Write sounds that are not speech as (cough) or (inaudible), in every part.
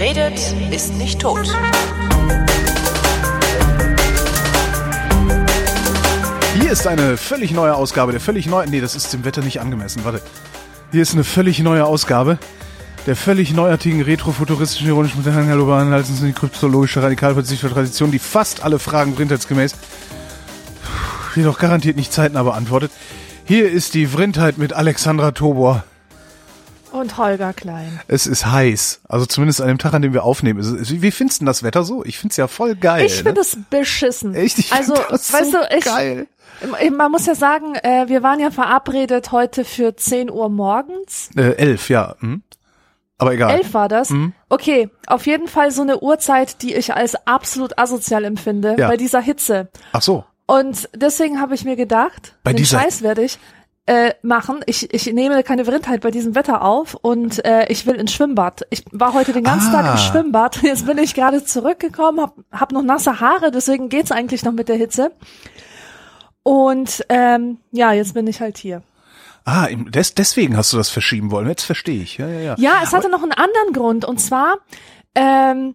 Redet, ist nicht tot. Hier ist eine völlig neue Ausgabe, der völlig neue, nee, das ist dem Wetter nicht angemessen, warte. Hier ist eine völlig neue Ausgabe der völlig neuartigen retrofuturistischen ironischen globalen die kryptologische radikalverzicht Tradition, die fast alle Fragen vrindheitsgemäß jedoch garantiert nicht zeitnah beantwortet. Hier ist die Vrindheit mit Alexandra Tobor. Und Holger Klein. Es ist heiß. Also zumindest an dem Tag, an dem wir aufnehmen. Wie findest du das Wetter so? Ich find's ja voll geil. Ich finde ne? es beschissen. Echt? Ich also, das weißt so du, ich, geil. Man muss ja sagen, äh, wir waren ja verabredet heute für 10 Uhr morgens. Äh, elf, ja. Hm. Aber egal. Elf war das? Mhm. Okay, auf jeden Fall so eine Uhrzeit, die ich als absolut asozial empfinde, Ja. bei dieser Hitze. Ach so. Und deswegen habe ich mir gedacht, Bei den dieser- Scheiß werde ich äh, machen. Ich, ich nehme keine Vrindheit bei diesem Wetter auf und äh, ich will ins Schwimmbad. Ich war heute den ganzen Ah. Tag im Schwimmbad. (laughs) Jetzt bin ich gerade zurückgekommen, hab, hab noch nasse Haare, deswegen geht's eigentlich noch mit der Hitze. Und ähm, ja, jetzt bin ich halt hier. Ah, des, deswegen hast du das verschieben wollen. Jetzt verstehe ich. Ja, ja, ja. Ja, es hatte noch einen anderen Grund und zwar ähm,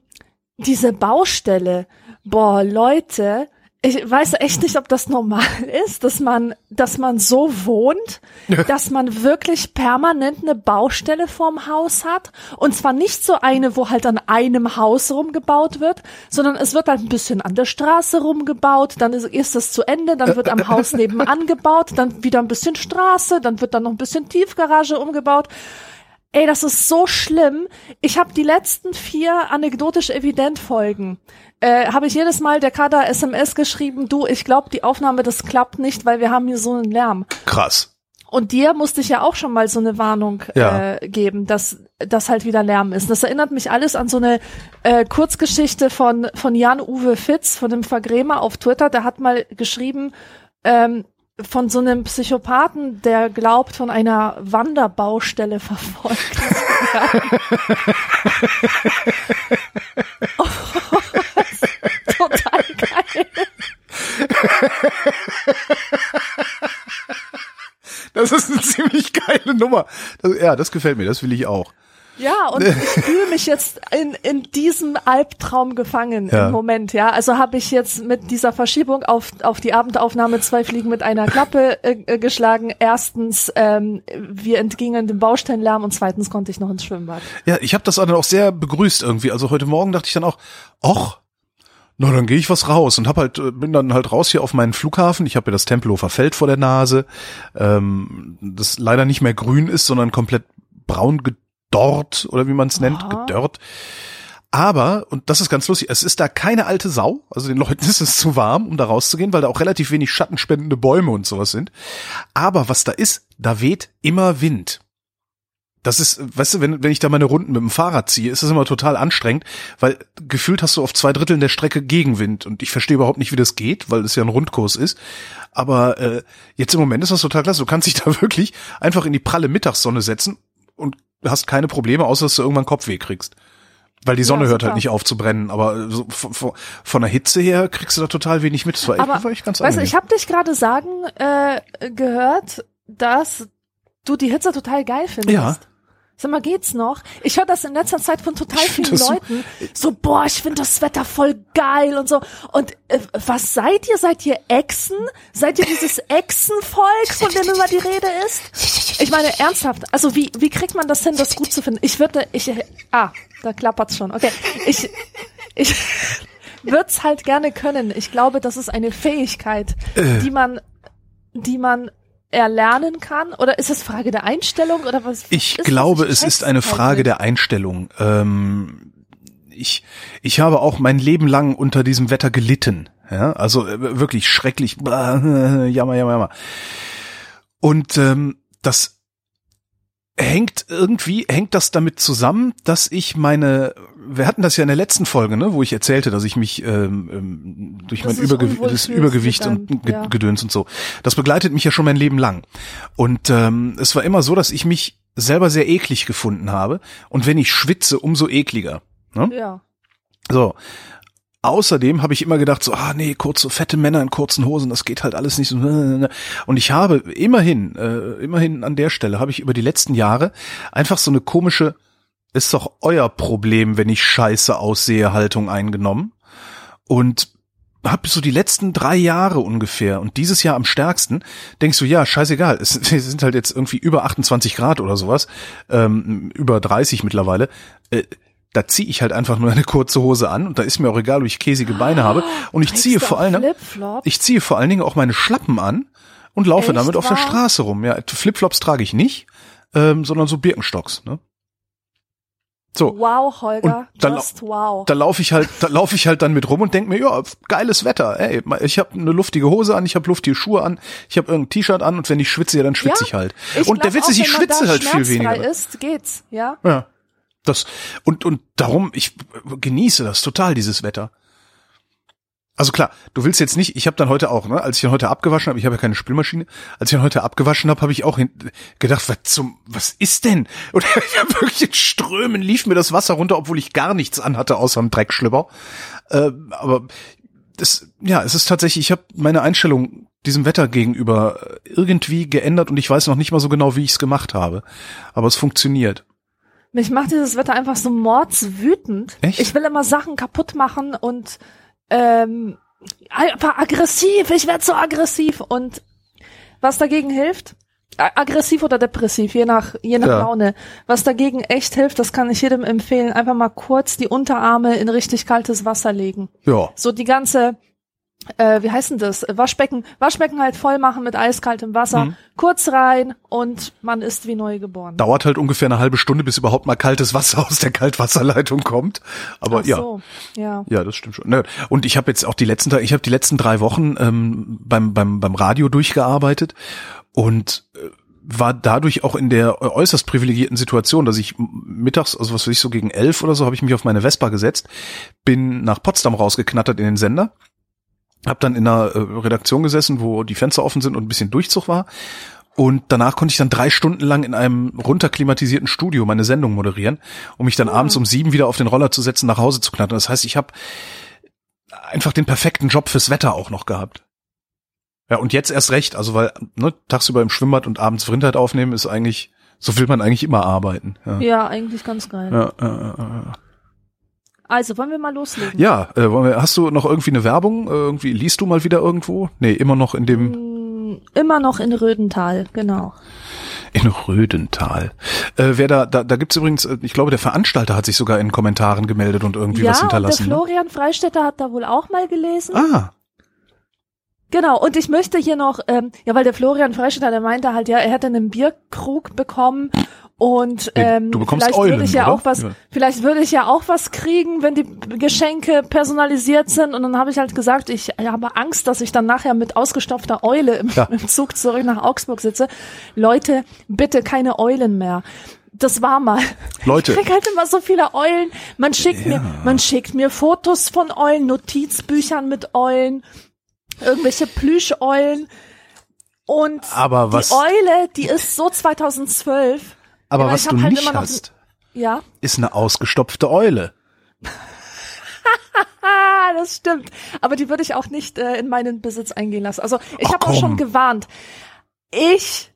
diese Baustelle. Boah, Leute, ich weiß echt nicht, ob das normal ist, dass man, dass man so wohnt, dass man wirklich permanent eine Baustelle vorm Haus hat und zwar nicht so eine, wo halt an einem Haus rumgebaut wird, sondern es wird halt ein bisschen an der Straße rumgebaut, dann ist, ist es zu Ende, dann wird am Haus (laughs) nebenan gebaut, dann wieder ein bisschen Straße, dann wird dann noch ein bisschen Tiefgarage umgebaut. Ey, das ist so schlimm. Ich habe die letzten vier anekdotisch evident Folgen. Äh, habe ich jedes Mal der Kader SMS geschrieben, du, ich glaube, die Aufnahme, das klappt nicht, weil wir haben hier so einen Lärm. Krass. Und dir musste ich ja auch schon mal so eine Warnung Ja. äh, geben, dass das halt wieder Lärm ist. Das erinnert mich alles an so eine äh, Kurzgeschichte von von Jan-Uwe Fitz, von dem Vergrämer auf Twitter. Der hat mal geschrieben, ähm, von so einem Psychopathen, der glaubt, von einer Wanderbaustelle verfolgt. (laughs) (laughs) zu werden. oh, total geil. Das ist eine ziemlich geile Nummer. Das, ja, das gefällt mir. Das will ich auch. Ja, und (laughs) ich fühle mich jetzt in, in diesem Albtraum gefangen Ja. im Moment, ja. Also habe ich jetzt mit dieser Verschiebung auf, auf die Abendaufnahme zwei Fliegen mit einer Klappe äh, äh, geschlagen. Erstens, ähm, wir entgingen dem Baustellenlärm und zweitens konnte ich noch ins Schwimmbad. Ja, ich habe das dann auch sehr begrüßt irgendwie. Also heute Morgen dachte ich dann auch, ach, na dann gehe ich was raus und hab halt äh, bin dann halt raus hier auf meinen Flughafen. Ich habe ja das Tempelhofer Feld vor der Nase, ähm, das leider nicht mehr grün ist, sondern komplett braun gedorrt oder wie man es nennt, gedörrt. Aber, und das ist ganz lustig, es ist da keine alte Sau, also den Leuten (laughs) ist es zu warm, um da rauszugehen, weil da auch relativ wenig schattenspendende Bäume und sowas sind. Aber was da ist, da weht immer Wind. Das ist, weißt du, wenn, wenn ich da meine Runden mit dem Fahrrad ziehe, ist das immer total anstrengend, weil gefühlt hast du auf zwei Dritteln der Strecke Gegenwind und ich verstehe überhaupt nicht, wie das geht, weil es ja ein Rundkurs ist. Aber äh, jetzt im Moment ist das total klasse. Du kannst dich (laughs) da wirklich einfach in die pralle Mittagssonne setzen und hast keine Probleme, außer dass du irgendwann Kopfweh kriegst. Weil die Sonne Ja, hört halt nicht auf zu brennen, aber so von, von, von der Hitze her kriegst du da total wenig mit. Das war echt, Aber war echt ganz weißt du, angenehm. ich habe dich gerade sagen äh, gehört, dass du die Hitze total geil findest. Ja. Sag mal, geht's noch? Ich höre das in letzter Zeit von total vielen das Leuten. So, boah, ich finde das Wetter voll geil und so. Und äh, was seid ihr? Seid ihr Echsen? Seid ihr dieses Echsenvolk, von dem immer die Rede ist? Ich meine, ernsthaft. Also, wie, wie kriegt man das hin, das gut zu finden? Ich würde, ich, ah, da klappert's schon. Okay. Ich, ich (laughs) würd's halt gerne können. Ich glaube, das ist eine Fähigkeit, Äh. die man, die man erlernen kann? Oder ist es Frage der Einstellung oder was? Ich das? glaube, es ist eine halt Frage der Einstellung. Ähm, ich, ich habe auch mein Leben lang unter diesem Wetter gelitten. Ja, also äh, wirklich schrecklich. (laughs) Jammer, jammer, jammer. Und ähm, das hängt irgendwie, hängt das damit zusammen, dass ich meine, wir hatten das ja in der letzten Folge, ne, wo ich erzählte, dass ich mich ähm, ähm, durch Dass mein unwohl das Übergewicht mit und ja. Gedöns und so. Das begleitet mich ja schon mein Leben lang. Und ähm, es war immer so, dass ich mich selber sehr eklig gefunden habe. Und wenn ich schwitze, umso ekliger. Ne? Ja. So. Außerdem habe ich immer gedacht, so, ah nee, kurze, fette Männer in kurzen Hosen, das geht halt alles nicht so. Und ich habe immerhin, äh, immerhin an der Stelle, habe ich über die letzten Jahre einfach so eine komische ist doch euer Problem, wenn ich scheiße aussehe, Haltung eingenommen. Und hab so die letzten drei Jahre ungefähr und dieses Jahr am stärksten, denkst du, ja, scheißegal, es (laughs) sind halt jetzt irgendwie über 28 Grad oder sowas, ähm, über 30 mittlerweile. Äh, da ziehe ich halt einfach nur eine kurze Hose an und da ist mir auch egal, ob ich käsige Beine habe. Und ich ziehe vor allen Dingen, ich ziehe vor allen Dingen auch meine Schlappen an und laufe Echt damit auf der wahr? Straße rum. Ja, Flipflops trage ich nicht, ähm, sondern so Birkenstocks. Ne? So, Wow, Holger, Und dann- just wow. da laufe ich halt, da laufe ich halt dann mit rum und denk mir, ja, geiles Wetter. Ey, ich habe eine luftige Hose an, ich habe luftige Schuhe an, ich habe irgendein T-Shirt an und wenn ich schwitze, ja, dann schwitze Ja, ich halt. Ich und der Witz ist, ich schwitze da halt viel weniger. ist, geht's, ja. Ja. Das und und darum ich genieße das total dieses Wetter. Also klar, du willst jetzt nicht, ich habe dann heute auch, ne, als ich dann heute abgewaschen habe, ich habe ja keine Spülmaschine, als ich dann heute abgewaschen habe, habe ich auch gedacht, was zum was ist denn? (laughs) Und ich habe wirklich in Strömen lief mir das Wasser runter, obwohl ich gar nichts anhatte außer einem Dreckschlipper. Äh, aber das ja, es ist tatsächlich, ich habe meine Einstellung diesem Wetter gegenüber irgendwie geändert und ich weiß noch nicht mal so genau, wie ich es gemacht habe, aber es funktioniert. Mich macht dieses Wetter einfach so mordswütend. Echt? Ich will immer Sachen kaputt machen und ähm, einfach aggressiv. Ich werde so aggressiv und was dagegen hilft, aggressiv oder depressiv, je nach je nach Ja. Laune. Was dagegen echt hilft, das kann ich jedem empfehlen, einfach mal kurz die Unterarme in richtig kaltes Wasser legen. Ja. So die ganze äh, wie heißt denn das? Waschbecken, Waschbecken halt voll machen mit eiskaltem Wasser, Mhm. kurz rein und man ist wie neu geboren. dauert halt ungefähr eine halbe Stunde, bis überhaupt mal kaltes Wasser (laughs) aus der Kaltwasserleitung kommt. Aber Ach ja, so, ja. ja, das stimmt schon. Und ich habe jetzt auch die letzten, drei- ich habe die letzten drei Wochen ähm, beim beim beim Radio durchgearbeitet und äh, war dadurch auch in der äußerst privilegierten Situation, dass ich mittags, also was weiß ich, so gegen elf oder so, habe ich mich auf meine Vespa gesetzt, bin nach Potsdam rausgeknattert in den Sender, hab dann in einer äh, Redaktion gesessen, wo die Fenster offen sind und ein bisschen Durchzug war. Und danach konnte ich dann drei Stunden lang in einem runterklimatisierten Studio meine Sendung moderieren, um mich dann abends um sieben wieder auf den Roller zu setzen, nach Hause zu knattern. Das heißt, ich habe einfach den perfekten Job fürs Wetter auch noch gehabt. Ja, und jetzt erst recht, also weil ne, tagsüber im Schwimmbad und abends Vrindheit aufnehmen ist eigentlich, so will man eigentlich immer arbeiten. Ja, Ja, eigentlich ganz geil. ja, ja, ja. Also, wollen wir mal loslegen? ja äh, wollen wir, hast du noch irgendwie eine Werbung? Äh, Irgendwie liest du mal wieder irgendwo? Nee, immer noch in dem Mm, Immer noch in Rödental, genau. In Rödental. Äh, wer da, da, da gibt's übrigens, äh, ich glaube, der Veranstalter hat sich sogar in Kommentaren gemeldet und irgendwie ja, was der hinterlassen. Ne? Florian Freistetter hat da wohl auch mal gelesen. Ah, Genau, und ich möchte hier noch, ähm, ja, weil der Florian Freistetter, der meinte halt, ja, er hätte einen Bierkrug bekommen und ähm, du bekommst vielleicht Eulen, würde ich ja oder? auch was, Ja. vielleicht würde ich ja auch was kriegen, wenn die Geschenke personalisiert sind. Und dann habe ich halt gesagt, ich habe Angst, dass ich dann nachher mit ausgestopfter Eule im, Ja. im Zug zurück nach Augsburg sitze. Leute, bitte keine Eulen mehr. Das war mal. Leute. Ich krieg halt immer so viele Eulen. Man schickt mir, man schickt mir Fotos von Eulen, Notizbüchern mit Eulen, irgendwelche Plüscheulen. Und Aber was- die Eule, die ist so 2012. aber Ja, was du halt nicht hast, Ja. ist eine ausgestopfte Eule. (laughs) Das stimmt. Aber die würde ich auch nicht äh, in meinen Besitz eingehen lassen. Also ich habe auch schon gewarnt. Ich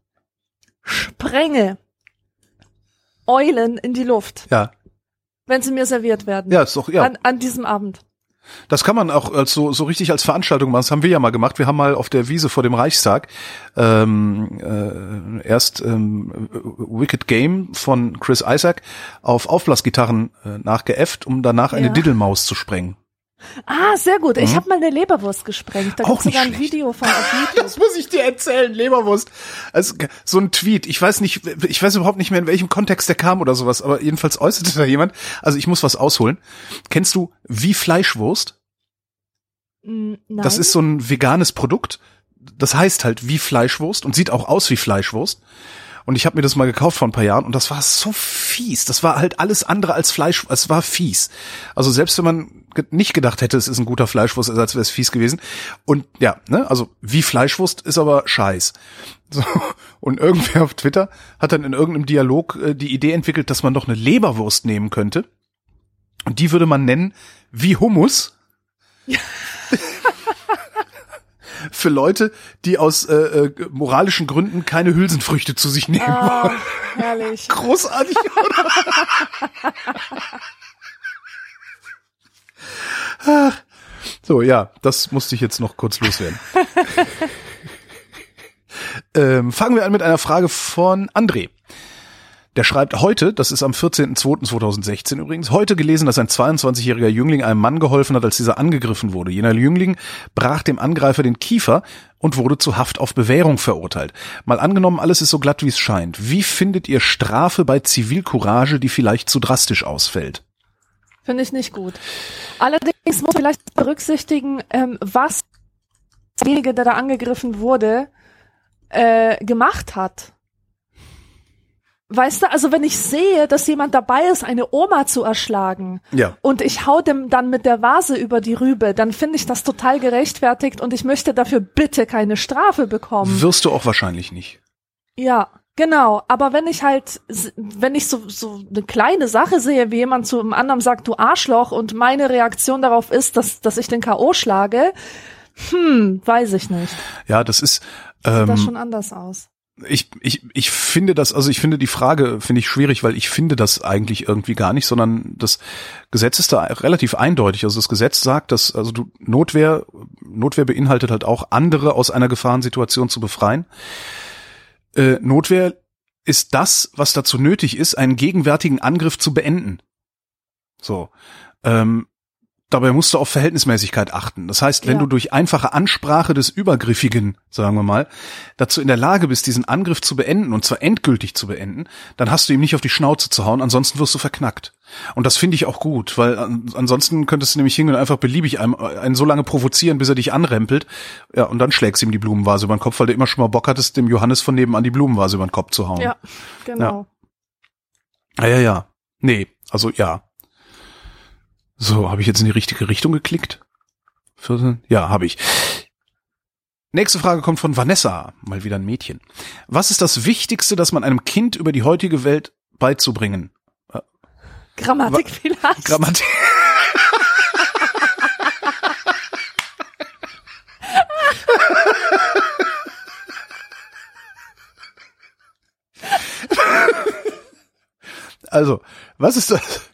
sprenge Eulen in die Luft, Ja, wenn sie mir serviert werden. ja, ist doch, ja. An, an diesem Abend. Das kann man auch als so, so richtig als Veranstaltung machen. Das haben wir ja mal gemacht. Wir haben mal auf der Wiese vor dem Reichstag ähm, äh, erst ähm, Wicked Game von Chris Isaac auf Aufblasgitarren äh, nachgeäfft, um danach eine Ja. Diddlemaus zu sprengen. Ah, sehr gut. Ich habe mal eine Leberwurst gesprengt. Da Mhm. Gibt's sogar ein schlecht. Video von auf (laughs) YouTube. Das muss ich dir erzählen, Leberwurst. Also so ein Tweet. Ich weiß nicht, ich weiß überhaupt nicht mehr, in welchem Kontext der kam oder sowas, aber jedenfalls äußerte da jemand. Also ich muss was ausholen. Kennst du wie Fleischwurst? Mm, Nein. Das ist so ein veganes Produkt. Das heißt halt wie Fleischwurst und sieht auch aus wie Fleischwurst. Und ich habe mir das mal gekauft vor ein paar Jahren und das war so fies. Das war halt alles andere als Fleisch. Es war fies. Also selbst wenn man nicht gedacht hätte, es ist ein guter Fleischwurstersatz, wäre es fies gewesen. Und ja, ne, also wie Fleischwurst ist aber Scheiß. (laughs) So. Und irgendwer auf Twitter hat dann in irgendeinem Dialog äh, die Idee entwickelt, dass man doch eine Leberwurst nehmen könnte. Und die würde man nennen wie Hummus. (laughs) für Leute, die aus äh, äh, moralischen Gründen keine Hülsenfrüchte zu sich nehmen wollen. herrlich. Großartig, oder? (laughs) Ach. So, ja, das musste ich jetzt noch kurz loswerden. (laughs) ähm, fangen wir an mit einer Frage von André. Der schreibt heute, das ist am 14.02.2016 übrigens, heute gelesen, dass ein 22-jähriger Jüngling einem Mann geholfen hat, als dieser angegriffen wurde. Jener Jüngling brach dem Angreifer den Kiefer und wurde zu Haft auf Bewährung verurteilt. Mal angenommen, alles ist so glatt, wie es scheint. Wie findet ihr Strafe bei Zivilcourage, die vielleicht zu drastisch ausfällt? Finde ich nicht gut. Allerdings muss man vielleicht berücksichtigen, ähm, was derjenige, der da angegriffen wurde, äh, gemacht hat. Weißt du, also wenn ich sehe, dass jemand dabei ist, eine Oma zu erschlagen Ja. und ich hau dem dann mit der Vase über die Rübe, dann finde ich das total gerechtfertigt und ich möchte dafür bitte keine Strafe bekommen. Wirst du auch wahrscheinlich nicht. Ja, genau. Aber wenn ich halt, wenn ich so, so eine kleine Sache sehe, wie jemand zu einem anderen sagt, du Arschloch, und meine Reaktion darauf ist, dass, dass ich den K.O. schlage, hm, weiß ich nicht. Ja, das ist, Sieht ähm, das schon anders aus. ich, ich, ich finde das, also ich finde die Frage, finde ich schwierig, weil ich finde das eigentlich irgendwie gar nicht, sondern das Gesetz ist da relativ eindeutig. Also das Gesetz sagt, dass, also du, Notwehr, Notwehr beinhaltet halt auch andere aus einer Gefahrensituation zu befreien. Äh, Notwehr ist das, was dazu nötig ist, einen gegenwärtigen Angriff zu beenden. So. Ähm, dabei musst du auf Verhältnismäßigkeit achten. Das heißt, wenn Ja. du durch einfache Ansprache des Übergriffigen, sagen wir mal, dazu in der Lage bist, diesen Angriff zu beenden und zwar endgültig zu beenden, dann hast du ihm nicht auf die Schnauze zu hauen, ansonsten wirst du verknackt. Und das finde ich auch gut, weil an, ansonsten könntest du nämlich hingehen und einfach beliebig einen, einen so lange provozieren, bis er dich anrempelt. Ja, und dann schlägst du ihm die Blumenvase über den Kopf, weil du immer schon mal Bock hattest, dem Johannes von nebenan die Blumenvase über den Kopf zu hauen. Ja, genau. Ja, ja, ja. Nee, also ja. So, habe ich jetzt in die richtige Richtung geklickt? 14? Ja, habe ich. Nächste Frage kommt von Vanessa, mal wieder ein Mädchen. Was ist das Wichtigste, das man einem Kind über die heutige Welt beizubringen? Grammatik vielleicht. Grammatik. (laughs) Also, was ist das?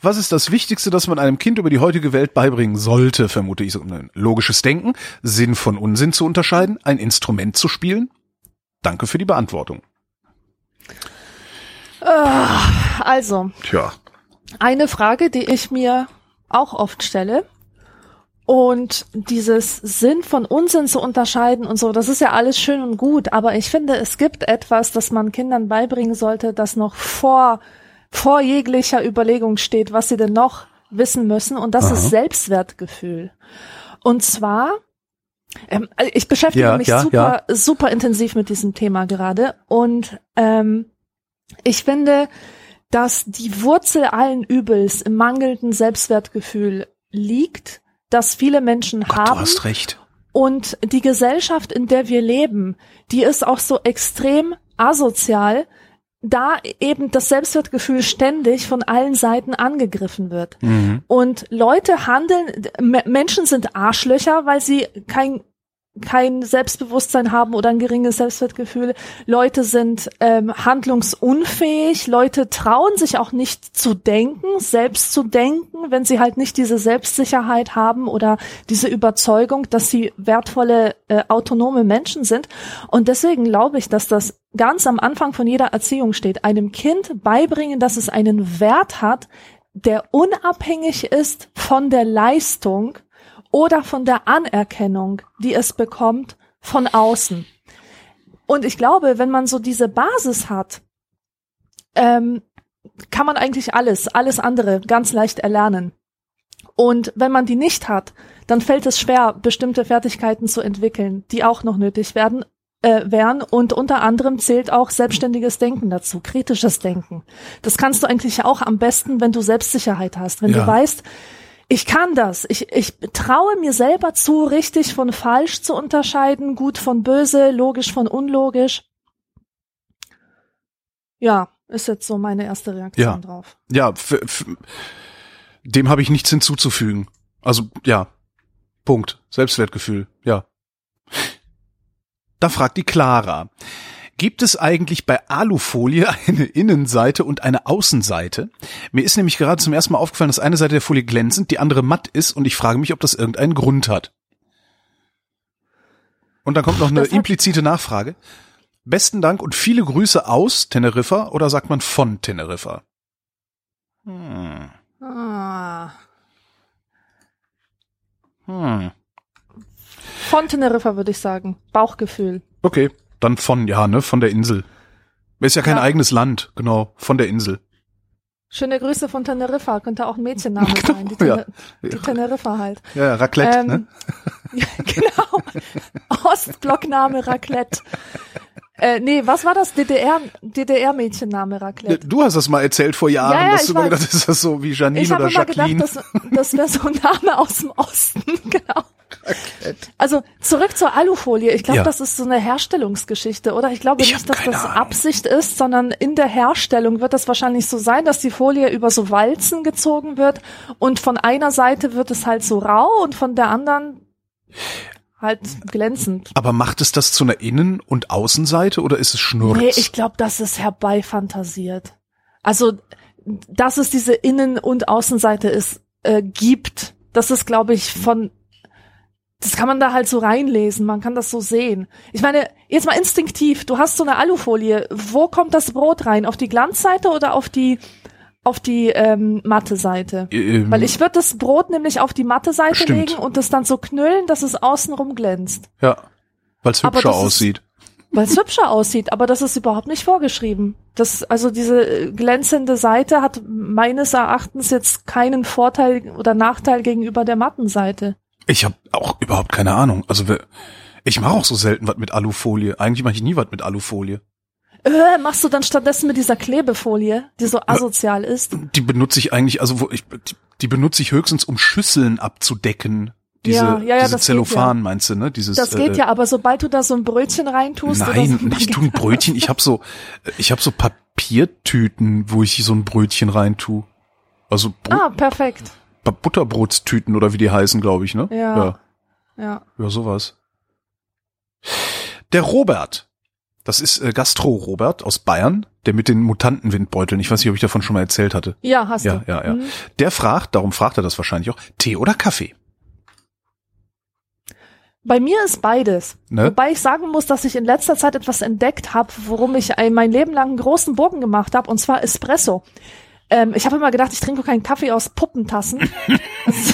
Was ist das Wichtigste, das man einem Kind über die heutige Welt beibringen sollte, vermute ich so. Ein Logisches Denken, Sinn von Unsinn zu unterscheiden, ein Instrument zu spielen? Danke für die Beantwortung. also, Tja. eine Frage, die ich mir auch oft stelle. Und dieses Sinn von Unsinn zu unterscheiden und so, das ist ja alles schön und gut, aber ich finde, es gibt etwas, das man Kindern beibringen sollte, das noch vor, vor jeglicher Überlegung steht, was sie denn noch wissen müssen, und das Aha. ist Selbstwertgefühl. Und zwar, ähm, ich beschäftige Ja, mich ja, super, super intensiv mit diesem Thema gerade und ähm, ich finde, dass die Wurzel allen Übels im mangelnden Selbstwertgefühl liegt, das viele Menschen Gott, du haben. hast recht. Und die Gesellschaft, in der wir leben, die ist auch so extrem asozial, da eben das Selbstwertgefühl ständig von allen Seiten angegriffen wird. Mhm. Und Leute handeln, Menschen sind Arschlöcher, weil sie kein kein Selbstbewusstsein haben oder ein geringes Selbstwertgefühl. Leute sind ähm, handlungsunfähig. Leute trauen sich auch nicht zu denken, selbst zu denken, wenn sie halt nicht diese Selbstsicherheit haben oder diese Überzeugung, dass sie wertvolle, äh, autonome Menschen sind. Und deswegen glaube ich, dass das ganz am Anfang von jeder Erziehung steht. Einem Kind beibringen, dass es einen Wert hat, der unabhängig ist von der Leistung oder von der Anerkennung, die es bekommt von außen. Und ich glaube, wenn man so diese Basis hat, ähm, kann man eigentlich alles, alles andere ganz leicht erlernen. Und wenn man die nicht hat, dann fällt es schwer, bestimmte Fertigkeiten zu entwickeln, die auch noch nötig werden, äh, wären. Und unter anderem zählt auch selbstständiges Denken dazu, kritisches Denken. Das kannst du eigentlich auch am besten, wenn du Selbstsicherheit hast, wenn Ja. du weißt, ich kann das. Ich, ich traue mir selber zu, richtig von falsch zu unterscheiden, gut von böse, logisch von unlogisch. Ja, ist jetzt so meine erste Reaktion Ja. drauf. Ja, dem habe ich nichts hinzuzufügen. Also ja, Punkt. Selbstwertgefühl. Ja, Da fragt die Clara. Gibt es eigentlich bei Alufolie eine Innenseite und eine Außenseite? Mir ist nämlich gerade zum ersten Mal aufgefallen, dass eine Seite der Folie glänzend, die andere matt ist und ich frage mich, ob das irgendeinen Grund hat. Und dann kommt noch eine implizite Nachfrage. Besten Dank und viele Grüße aus Teneriffa oder sagt man von Teneriffa? Hm. Ah. Hm. Von Teneriffa würde ich sagen. Bauchgefühl. Okay, dann von, ja, ne, von der Insel. Ist ja kein Ja. eigenes Land, genau, von der Insel. Schöne Grüße von Teneriffa. Könnte auch ein Mädchenname (laughs) sein. Die, ja. Tener die Teneriffa halt. Ja, ja, Raclette, Ähm, ne? (laughs) Ja, genau. (laughs) Ostblockname Raclette. Äh, nee, was war das? DDR, DDR-Mädchenname Raclette. Du hast das mal erzählt vor Jahren, Ja, ja, dass ich du mir weiß. gedacht hast, ist das so wie Janine Ich habe oder immer gedacht, Jacqueline? das, das wäre so ein Name aus dem Osten, (laughs) genau. Also zurück zur Alufolie. Ich glaube, Ja. das ist so eine Herstellungsgeschichte, oder? Ich glaube Ich nicht, dass das Ahnung. Absicht ist, sondern in der Herstellung wird das wahrscheinlich so sein, dass die Folie über so Walzen gezogen wird und von einer Seite wird es halt so rau und von der anderen halt glänzend. Aber macht es das zu einer Innen- und Außenseite oder ist es Schnurz? Nee, ich glaube, das ist herbeifantasiert. Also, dass es diese Innen- und Außenseite ist, äh, gibt, das ist, glaube ich, von, das kann man da halt so reinlesen, man kann das so sehen. Ich meine, jetzt mal instinktiv, du hast so eine Alufolie, wo kommt das Brot rein? Auf die Glanzseite oder auf die, auf die ähm, matte Seite? Ähm, Weil ich würde das Brot nämlich auf die matte Seite Stimmt. legen und das dann so knüllen, dass es außenrum glänzt. ja, weil es hübscher aussieht. Weil es hübscher aussieht, aber das ist überhaupt nicht vorgeschrieben. Das, also diese äh, glänzende Seite hat meines Erachtens jetzt keinen Vorteil oder Nachteil gegenüber der matten Seite. Ich habe auch überhaupt keine Ahnung. Also ich mache auch so selten was mit Alufolie. Eigentlich mache ich nie was mit Alufolie. Äh, machst du dann stattdessen mit dieser Klebefolie, die so asozial ist? Die benutze ich eigentlich, also wo ich die, benutze ich höchstens, um Schüsseln abzudecken. Diese, Ja, ja, ja, diese das geht Zellophan meinst du, ne? Dieses, Das geht äh, ja, aber sobald du da so ein Brötchen reintust Nein, (laughs) so nicht tun Brötchen. Ich habe so, ich habe so Papiertüten, wo ich so ein Brötchen reintue. Also Bro Ah, perfekt. Butterbrotstüten oder wie die heißen, glaube ich, ne? Ja. ja. Ja. Ja, sowas. Der Robert. Das ist äh, Gastro-Robert aus Bayern, der mit den Mutantenwindbeuteln. Ich weiß nicht, ob ich davon schon mal erzählt hatte. Ja, hast Ja, du. ja, ja. Mhm. Der fragt, darum fragt er das wahrscheinlich auch, Tee oder Kaffee? Bei mir ist beides. Ne? Wobei ich sagen muss, dass ich in letzter Zeit etwas entdeckt habe, worum ich ein, mein Leben lang einen großen Bogen gemacht habe, und zwar Espresso. Ähm, ich habe immer gedacht, ich trinke keinen Kaffee aus Puppentassen. (laughs) das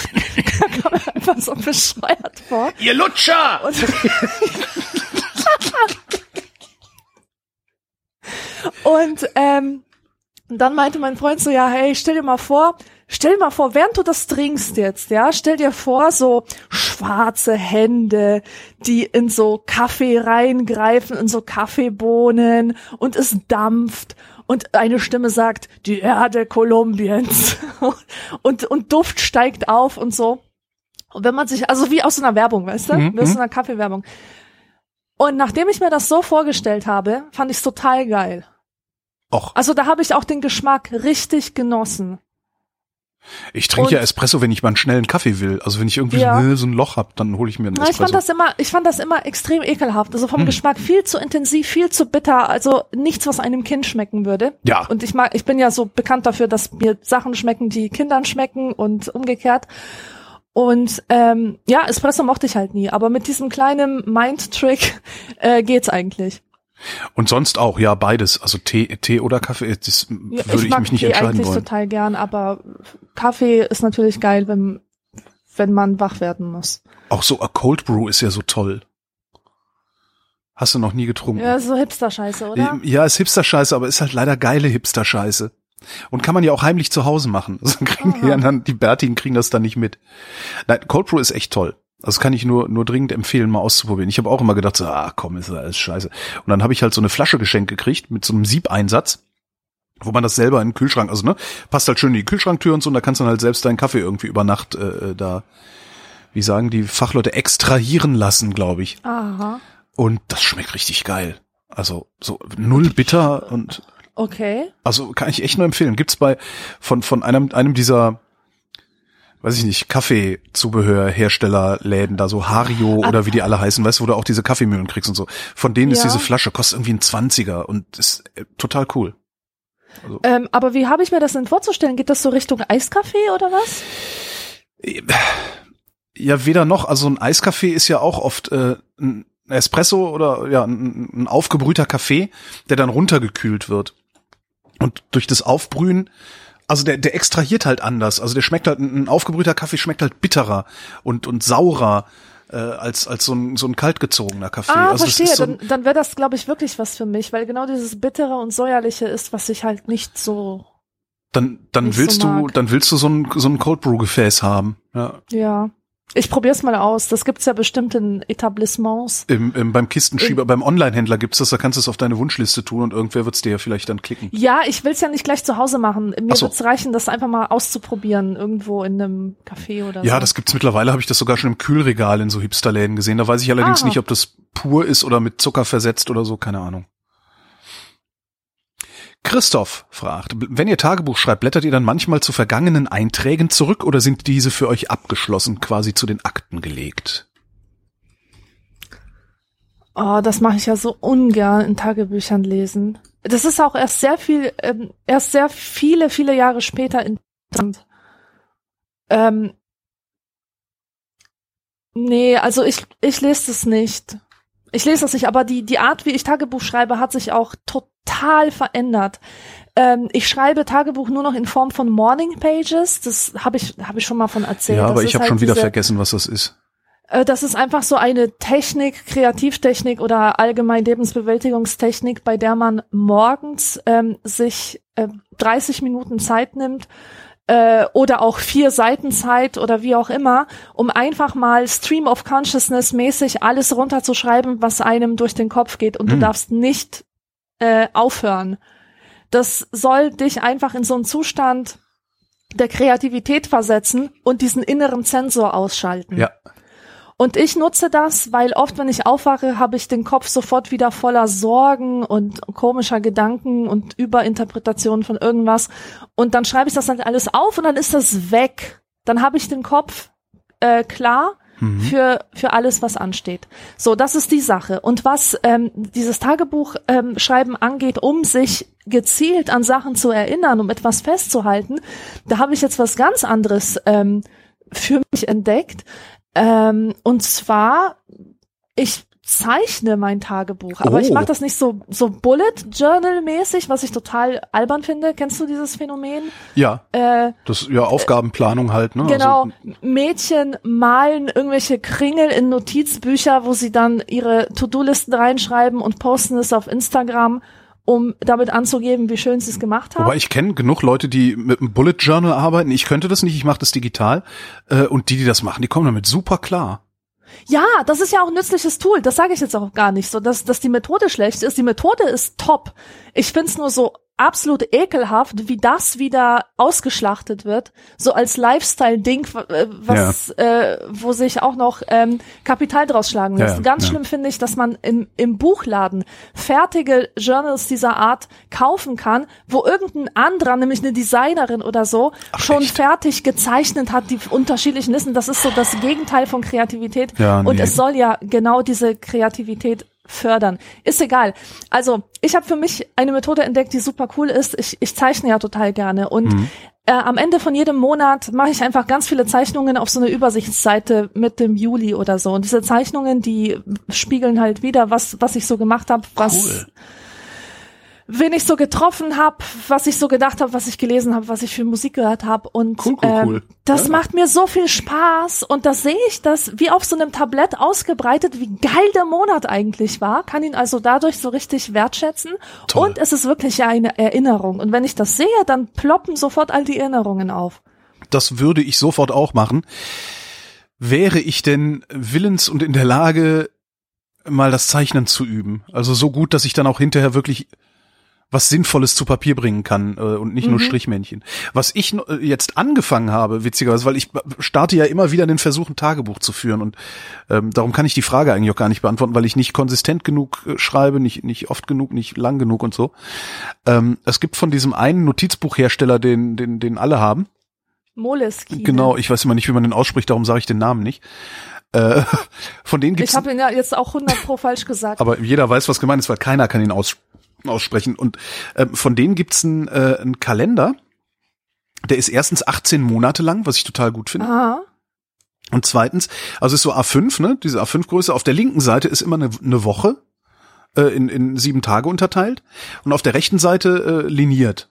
kam mir einfach so bescheuert vor. Ihr Lutscher! Und (laughs) ähm, dann meinte mein Freund so, ja, hey, stell dir mal vor, stell dir mal vor, während du das trinkst jetzt, ja, stell dir vor, so schwarze Hände, die in so Kaffee reingreifen, in so Kaffeebohnen und es dampft und eine Stimme sagt, die Erde Kolumbiens (laughs) und, und Duft steigt auf und so. Und wenn man sich, also wie aus so einer Werbung, weißt du, Mhm, wie aus so einer Kaffeewerbung. Und nachdem ich mir das so vorgestellt habe, fand ich es total geil. Och, Also da habe ich auch den Geschmack richtig genossen. ich trinke Und- ja Espresso, wenn ich mal einen schnellen Kaffee will. Also wenn ich irgendwie Ja. so, so ein Loch hab, dann hole ich mir einen Na, ich fand Espresso. das immer, ich fand das immer extrem ekelhaft. Also vom Hm. Geschmack viel zu intensiv, viel zu bitter. Also nichts, was einem Kind schmecken würde. Ja. Und ich mag, ich bin ja so bekannt dafür, dass mir Sachen schmecken, die Kindern schmecken und umgekehrt. Und ähm, ja, Espresso mochte ich halt nie. Aber mit diesem kleinen Mind-Trick (laughs) äh, geht's eigentlich. Und sonst auch, ja, beides. Also Tee, Tee oder Kaffee, das Ja, würde ich, mag mich nicht Tee entscheiden eigentlich wollen. total gern, aber Kaffee ist natürlich geil, wenn wenn man wach werden muss. Auch so a Cold Brew ist ja so toll. Hast du noch nie getrunken? Ja, so Hipster-Scheiße, oder? Ja, ist Hipster-Scheiße, aber ist halt leider geile Hipster-Scheiße. Und kann man ja auch heimlich zu Hause machen. (laughs) Also kriegen ja dann, die Bärtigen kriegen das dann nicht mit. Nein, Cold Brew ist echt toll. Also kann ich nur, nur dringend empfehlen, mal auszuprobieren. Ich habe auch immer gedacht, so, ah komm, ist alles scheiße. Und dann habe ich halt so eine Flasche geschenkt gekriegt mit so einem Siebeinsatz, wo man das selber in den Kühlschrank, also ne, passt halt schön in die Kühlschranktür und so, und da kannst du dann halt selbst deinen Kaffee irgendwie über Nacht äh, da, wie sagen die Fachleute, extrahieren lassen, glaube ich. Aha. Und das schmeckt richtig geil. Also so null bitter und Okay. also kann ich echt nur empfehlen. Gibt's bei von von einem einem dieser weiß ich nicht, Kaffeezubehörherstellerläden, da so Hario Ah. oder wie die alle heißen, weißt du, wo du auch diese Kaffeemühlen kriegst und so. Von denen ist Ja. diese Flasche, kostet irgendwie ein Zwanziger und ist äh, total cool. Ähm, aber wie habe ich mir das denn vorzustellen? Geht das so Richtung Eiskaffee oder was? Ja, weder noch. Also ein Eiskaffee ist ja auch oft äh, ein Espresso oder ja ein, ein aufgebrühter Kaffee, der dann runtergekühlt wird. Und durch das Aufbrühen, also der, der extrahiert halt anders. Also der schmeckt halt, ein aufgebrühter Kaffee schmeckt halt bitterer und, und saurer äh, als, als so ein, so ein kaltgezogener Kaffee. Ah, also verstehe. so dann dann wäre das, glaube ich, wirklich was für mich, weil genau dieses Bittere und Säuerliche ist, was ich halt nicht so, dann, dann willst so du, mag. dann willst du so ein, so ein Cold Brew Gefäß haben. Ja. ja. Ich probier's mal aus. Das gibt's ja bestimmt in Etablissements. Im, im, beim Kistenschieber, beim Online-Händler gibt's das, da kannst du es auf deine Wunschliste tun und irgendwer wird's dir ja vielleicht dann klicken. Ja, ich will's ja nicht gleich zu Hause machen. Mir so. wird's reichen, das einfach mal auszuprobieren, irgendwo in einem Café oder so. Ja, das gibt's mittlerweile, habe ich das sogar schon im Kühlregal in so Hipsterläden gesehen. Da weiß ich allerdings Aha. nicht, ob das pur ist oder mit Zucker versetzt oder so, keine Ahnung. Christoph fragt, wenn ihr Tagebuch schreibt, blättert ihr dann manchmal zu vergangenen Einträgen zurück oder sind diese für euch abgeschlossen, quasi zu den Akten gelegt? Oh, das mache ich ja so ungern in Tagebüchern lesen. Das ist auch erst sehr viel, ähm, erst sehr viele, viele Jahre später interessant. Ähm, nee, also ich, ich lese das nicht. Ich lese das nicht, aber die, die Art, wie ich Tagebuch schreibe, hat sich auch total verändert. Ähm, ich schreibe Tagebuch nur noch in Form von Morning Pages. Das habe ich, habe ich schon mal von erzählt. ja, Das aber ist ich habe halt schon wieder diese- vergessen, was das ist. äh, Das ist einfach so eine Technik, Kreativtechnik oder allgemein Lebensbewältigungstechnik, bei der man morgens ähm, sich äh, 30 Minuten Zeit nimmt äh, oder auch vier Seiten Zeit oder wie auch immer, um einfach mal Stream of Consciousness mäßig alles runterzuschreiben, was einem durch den Kopf geht und du Hm. darfst nicht äh, aufhören. Das soll dich einfach in so einen Zustand der Kreativität versetzen und diesen inneren Zensor ausschalten. Ja. Und ich nutze das, weil oft, wenn ich aufwache, habe ich den Kopf sofort wieder voller Sorgen und komischer Gedanken und Überinterpretationen von irgendwas. Und dann schreibe ich das dann alles auf und dann ist das weg. Dann habe ich den Kopf äh, klar Mhm. für, für alles, was ansteht. So, das ist die Sache. Und was ähm, dieses Tagebuch ähm, schreiben angeht, um sich gezielt an Sachen zu erinnern, um etwas festzuhalten, da habe ich jetzt was ganz anderes ähm, für mich entdeckt. Ähm, und zwar, ich zeichne mein Tagebuch, aber Oh. ich mache das nicht so so Bullet Journal mäßig, was ich total albern finde. Kennst du dieses Phänomen? Ja, Äh, das ja Aufgabenplanung halt, ne? Genau, Also, Mädchen malen irgendwelche Kringel in Notizbücher, wo sie dann ihre To-Do-Listen reinschreiben und posten es auf Instagram, um damit anzugeben, wie schön sie es gemacht haben. Wobei ich kenne genug Leute, die mit einem Bullet Journal arbeiten. Ich könnte das nicht, ich mache das digital. Äh, und die, die das machen, die kommen damit super klar. Ja, das ist ja auch ein nützliches Tool. Das sage ich jetzt auch gar nicht so, dass, dass die Methode schlecht ist. Die Methode ist top. Ich find's nur so absolut ekelhaft, wie das wieder ausgeschlachtet wird, so als Lifestyle-Ding, äh, was, äh, wo sich auch noch ähm, Kapital draus schlagen Ja, lässt. ja, Ganz ja. schlimm finde ich, dass man im, im Buchladen fertige Journals dieser Art kaufen kann, wo irgendein anderer, nämlich eine Designerin oder so, schon echt? fertig gezeichnet hat, die unterschiedlichen Listen. Das ist so das Gegenteil von Kreativität. Ja, Und nee. es soll ja genau diese Kreativität fördern. Ist egal. Also, ich habe für mich eine Methode entdeckt, die super cool ist. Ich, ich zeichne ja total gerne. Und Mhm. äh, am Ende von jedem Monat mache ich einfach ganz viele Zeichnungen auf so eine Übersichtsseite mit dem Juli oder so. Und diese Zeichnungen, die spiegeln halt wieder, was, was ich so gemacht habe, was Cool. Wen ich so getroffen habe, was ich so gedacht habe, was ich gelesen habe, was ich für Musik gehört habe und Cool, cool, ähm, cool. das Ja. macht mir so viel Spaß und das sehe ich das wie auf so einem Tablett ausgebreitet, wie geil der Monat eigentlich war, kann ihn also dadurch so richtig wertschätzen Toll. und es ist wirklich eine Erinnerung und wenn ich das sehe, dann ploppen sofort all die Erinnerungen auf. Das würde ich sofort auch machen. Wäre ich denn willens und in der Lage, mal das Zeichnen zu üben? Also so gut, dass ich dann auch hinterher wirklich was Sinnvolles zu Papier bringen kann äh, und nicht nur Mhm. Strichmännchen. Was ich äh, jetzt angefangen habe, witzigerweise, weil ich starte ja immer wieder den Versuch, ein Tagebuch zu führen und ähm, darum kann ich die Frage eigentlich auch gar nicht beantworten, weil ich nicht konsistent genug äh, schreibe, nicht, nicht oft genug, nicht lang genug und so. Ähm, es gibt von diesem einen Notizbuchhersteller, den, den, den alle haben, Moleskine. Genau, ich weiß immer nicht, wie man den ausspricht, darum sage ich den Namen nicht. Äh, (laughs) von denen gibt's Ich habe ihn ja jetzt auch 100 pro falsch gesagt. aber jeder weiß, was gemeint ist, weil keiner kann ihn aus, aussprechen. Und ähm, von denen gibt's einen, äh, einen Kalender, der ist erstens 18 Monate lang, was ich total gut finde. Aha. Und zweitens, also ist so A5, ne, diese A5-Größe. Auf der linken Seite ist immer eine, eine Woche äh, in, in sieben Tage unterteilt und auf der rechten Seite äh, liniert.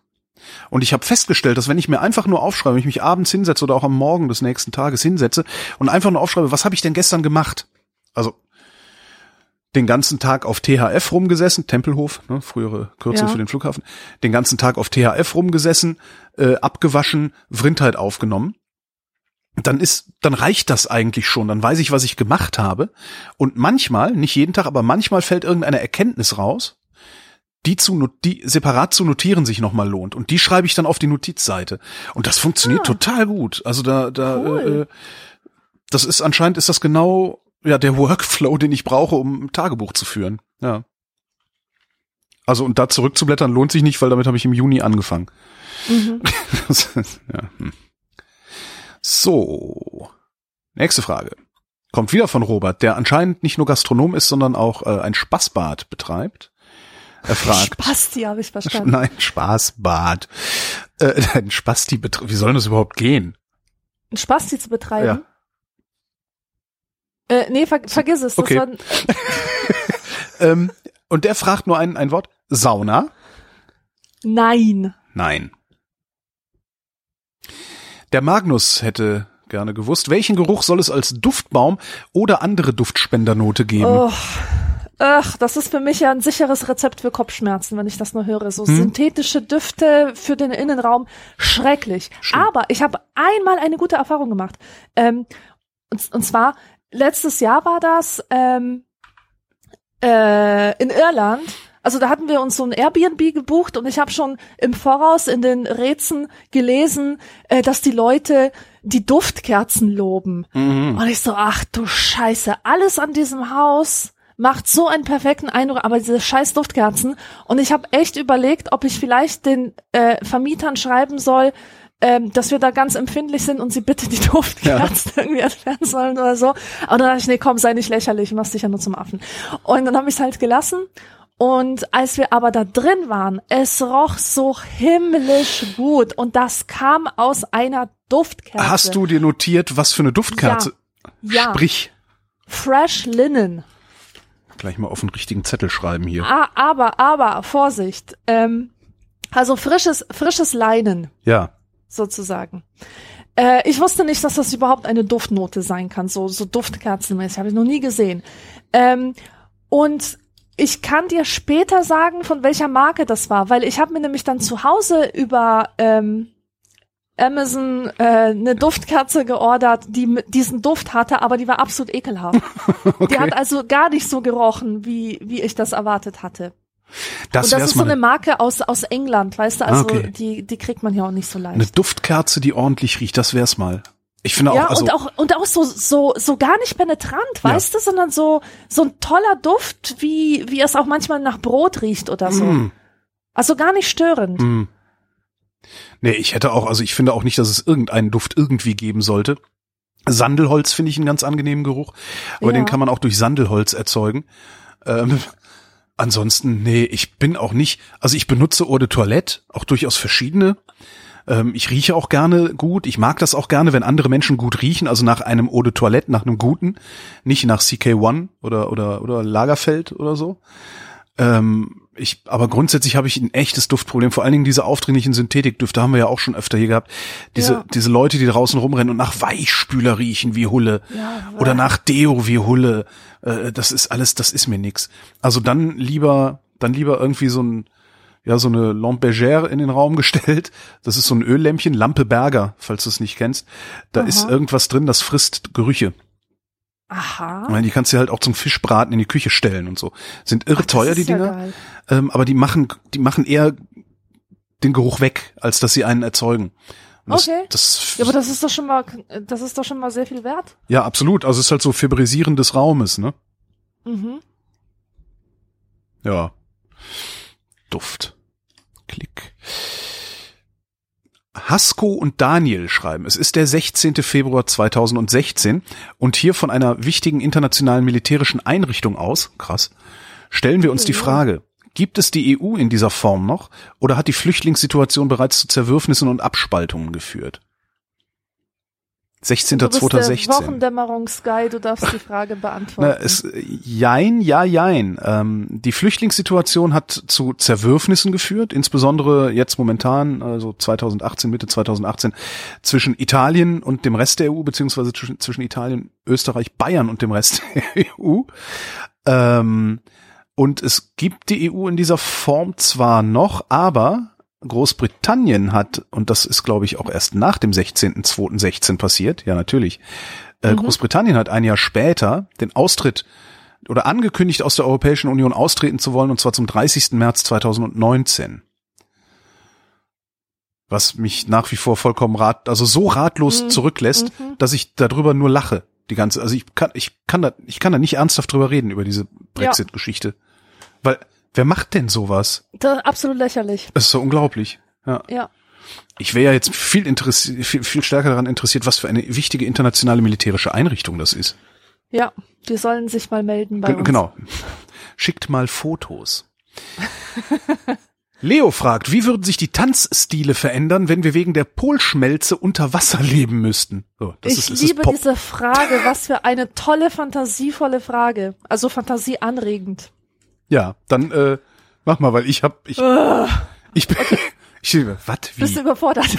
Und ich habe festgestellt, dass wenn ich mir einfach nur aufschreibe, wenn ich mich abends hinsetze oder auch am Morgen des nächsten Tages hinsetze und einfach nur aufschreibe, was habe ich denn gestern gemacht? Also den ganzen Tag auf THF rumgesessen, Tempelhof, ne, frühere Kürzel Ja. für den Flughafen, den ganzen Tag auf THF rumgesessen, äh, abgewaschen, Vrindheit aufgenommen. Dann ist, dann reicht das eigentlich schon. Dann weiß ich, was ich gemacht habe. Und manchmal, nicht jeden Tag, aber manchmal fällt irgendeine Erkenntnis raus, die zu, die separat zu notieren sich nochmal lohnt. Und die schreibe ich dann auf die Notizseite. Und das funktioniert Ah. total gut. Also da, da, Cool. äh, das ist anscheinend ist das genau, ja, der Workflow, den ich brauche, um ein Tagebuch zu führen. Ja. Also und da zurückzublättern lohnt sich nicht, weil damit habe ich im Juni angefangen. Mhm. (laughs) Ist- ja, hm. So. Nächste Frage. Kommt wieder von Robert, der anscheinend nicht nur Gastronom ist, sondern auch äh, ein Spaßbad betreibt. Er fragt. Spasti habe ich verstanden. (laughs) Nein, Spaßbad. Äh, (laughs) ein Spasti betreibt. Wie soll das überhaupt gehen? Ein Spasti zu betreiben? Äh, nee, ver vergiss es. Okay. war, (laughs) Ähm, und der fragt nur ein, ein Wort. Sauna? nein. Nein. Der Magnus hätte gerne gewusst, welchen Geruch soll es als Duftbaum oder andere Duftspendernote geben? Oh. Ach, das ist für mich ja ein sicheres Rezept für Kopfschmerzen, wenn ich das nur höre. So Hm? synthetische Düfte für den Innenraum, schrecklich. Stimmt. Aber ich habe einmal eine gute Erfahrung gemacht. Ähm, und, und zwar, letztes Jahr war das ähm, äh, in Irland. Also da hatten wir uns so ein Airbnb gebucht und ich habe schon im Voraus in den Rätseln gelesen, äh, dass die Leute die Duftkerzen loben. Mhm. Und ich so, ach du Scheiße, alles an diesem Haus macht so einen perfekten Eindruck, aber diese scheiß Duftkerzen. Und ich habe echt überlegt, ob ich vielleicht den äh, Vermietern schreiben soll, ähm, dass wir da ganz empfindlich sind und sie bitte die (laughs) Duftkerzen irgendwie entfernen sollen oder so. Aber dann dachte ich, nee, komm, sei nicht lächerlich, machst dich ja nur zum Affen. Und dann habe ich es halt gelassen. Und als wir aber da drin waren, es roch so himmlisch gut. Und das kam aus einer Duftkerze. Hast du dir notiert, was für eine Duftkerze? Ja. Sprich. Fresh Linen. Gleich mal auf den richtigen Zettel schreiben hier. Ah, aber, aber, Vorsicht. Ähm, also frisches, frisches Leinen Ja. Sozusagen. Äh, ich wusste nicht, dass das überhaupt eine Duftnote sein kann, so, so Duftkerzenmäßig. Habe ich noch nie gesehen. Ähm, und ich kann dir später sagen, von welcher Marke das war, weil ich habe mir nämlich dann zu Hause über ähm, Amazon äh, eine Duftkerze geordert, die diesen Duft hatte, aber die war absolut ekelhaft. (laughs) Die hat also gar nicht so gerochen, wie, wie ich das erwartet hatte. Das, Und das ist so eine Marke aus, aus England, weißt du, also Okay. die, die kriegt man ja auch nicht so leicht. eine Duftkerze, die ordentlich riecht. Das wär's mal. Ich finde auch, ja, also und auch, und auch so, so, so gar nicht penetrant, weißt du, sondern so, so ein toller Duft, wie, wie es auch manchmal nach Brot riecht oder so. Mm, Also gar nicht störend. mm. Nee, ich hätte auch, also ich finde auch nicht, dass es irgendeinen Duft irgendwie geben sollte. Sandelholz finde ich einen ganz angenehmen Geruch, aber Ja. den kann man auch durch Sandelholz erzeugen. Ähm, ansonsten, nee, ich bin auch nicht, also ich benutze Eau de Toilette, auch durchaus verschiedene. Ähm, ich rieche auch gerne gut. Ich mag das auch gerne, wenn andere Menschen gut riechen, also nach einem Eau de Toilette, nach einem guten, nicht nach CK1 oder, oder, oder Lagerfeld oder so. Ähm, ich, aber grundsätzlich habe ich ein echtes Duftproblem. Vor allen Dingen diese aufdringlichen Synthetikdüfte haben wir ja auch schon öfter hier gehabt. Diese, Ja. diese Leute, die draußen rumrennen und nach Weichspüler riechen wie Hulle Ja, oder nach Deo wie Hulle. Äh, das ist alles, das ist mir nix. Also dann lieber, dann lieber irgendwie so ein, ja, so eine Lampe Bergère in den Raum gestellt. Das ist so ein Öllämpchen, Lampe Berger, falls du es nicht kennst. Da Aha. ist irgendwas drin, das frisst Gerüche. Aha. Die kannst du halt auch zum Fischbraten in die Küche stellen und so. Sind irre Ach, teuer, die ja Dinger. geil. Ähm, aber die machen, die machen eher den Geruch weg, als dass sie einen erzeugen. Das, Okay. Das, Ja, aber das ist doch schon mal, das ist doch schon mal sehr viel wert. ja, absolut. Also es ist halt so Fibrisieren des Raumes, ne? Mhm. Ja. Duft. Klick. Hasko und Daniel schreiben, es ist der 16. Februar 2016 und hier von einer wichtigen internationalen militärischen Einrichtung aus, krass, stellen wir uns die Frage, gibt es die EU in dieser Form noch oder hat die Flüchtlingssituation bereits zu Zerwürfnissen und Abspaltungen geführt? Du bist der 16.02.16. Wochendämmerungsguy, du darfst die Frage beantworten. Na, es, jein, ja, jein. Ähm, die Flüchtlingssituation hat zu Zerwürfnissen geführt, insbesondere jetzt momentan, also 2018, Mitte 2018, zwischen Italien und dem Rest der EU, beziehungsweise zwischen, zwischen Italien, Österreich, Bayern und dem Rest (laughs) der EU. Ähm, und es gibt die EU in dieser Form zwar noch, aber Großbritannien hat, und das ist glaube ich auch erst nach dem 16.02.16 passiert, ja natürlich, äh, Großbritannien hat ein Jahr später den Austritt oder angekündigt aus der Europäischen Union austreten zu wollen, und zwar zum 30. März 2019. Was mich nach wie vor vollkommen rat, also so ratlos zurücklässt, dass ich darüber nur lache. Die ganze, also ich kann, ich kann da, ich kann da nicht ernsthaft drüber reden über diese Brexit-Geschichte. Weil, wer macht denn sowas? Das ist absolut lächerlich. Das ist so unglaublich. Ja. Ja. Ich wäre ja jetzt viel, interessi viel, viel stärker daran interessiert, was für eine wichtige internationale militärische Einrichtung das ist. Ja. Die sollen sich mal melden bei Gen- uns. Genau. Schickt mal Fotos. (laughs) Leo fragt, wie würden sich die Tanzstile verändern, wenn wir wegen der Polschmelze unter Wasser leben müssten? So, das ich ist, liebe diese Frage. Was für eine tolle, fantasievolle Frage. Also fantasieanregend. Ja, dann äh, mach mal, weil ich hab ich ich bin (laughs) ich was Bist du wie? überfordert? (laughs)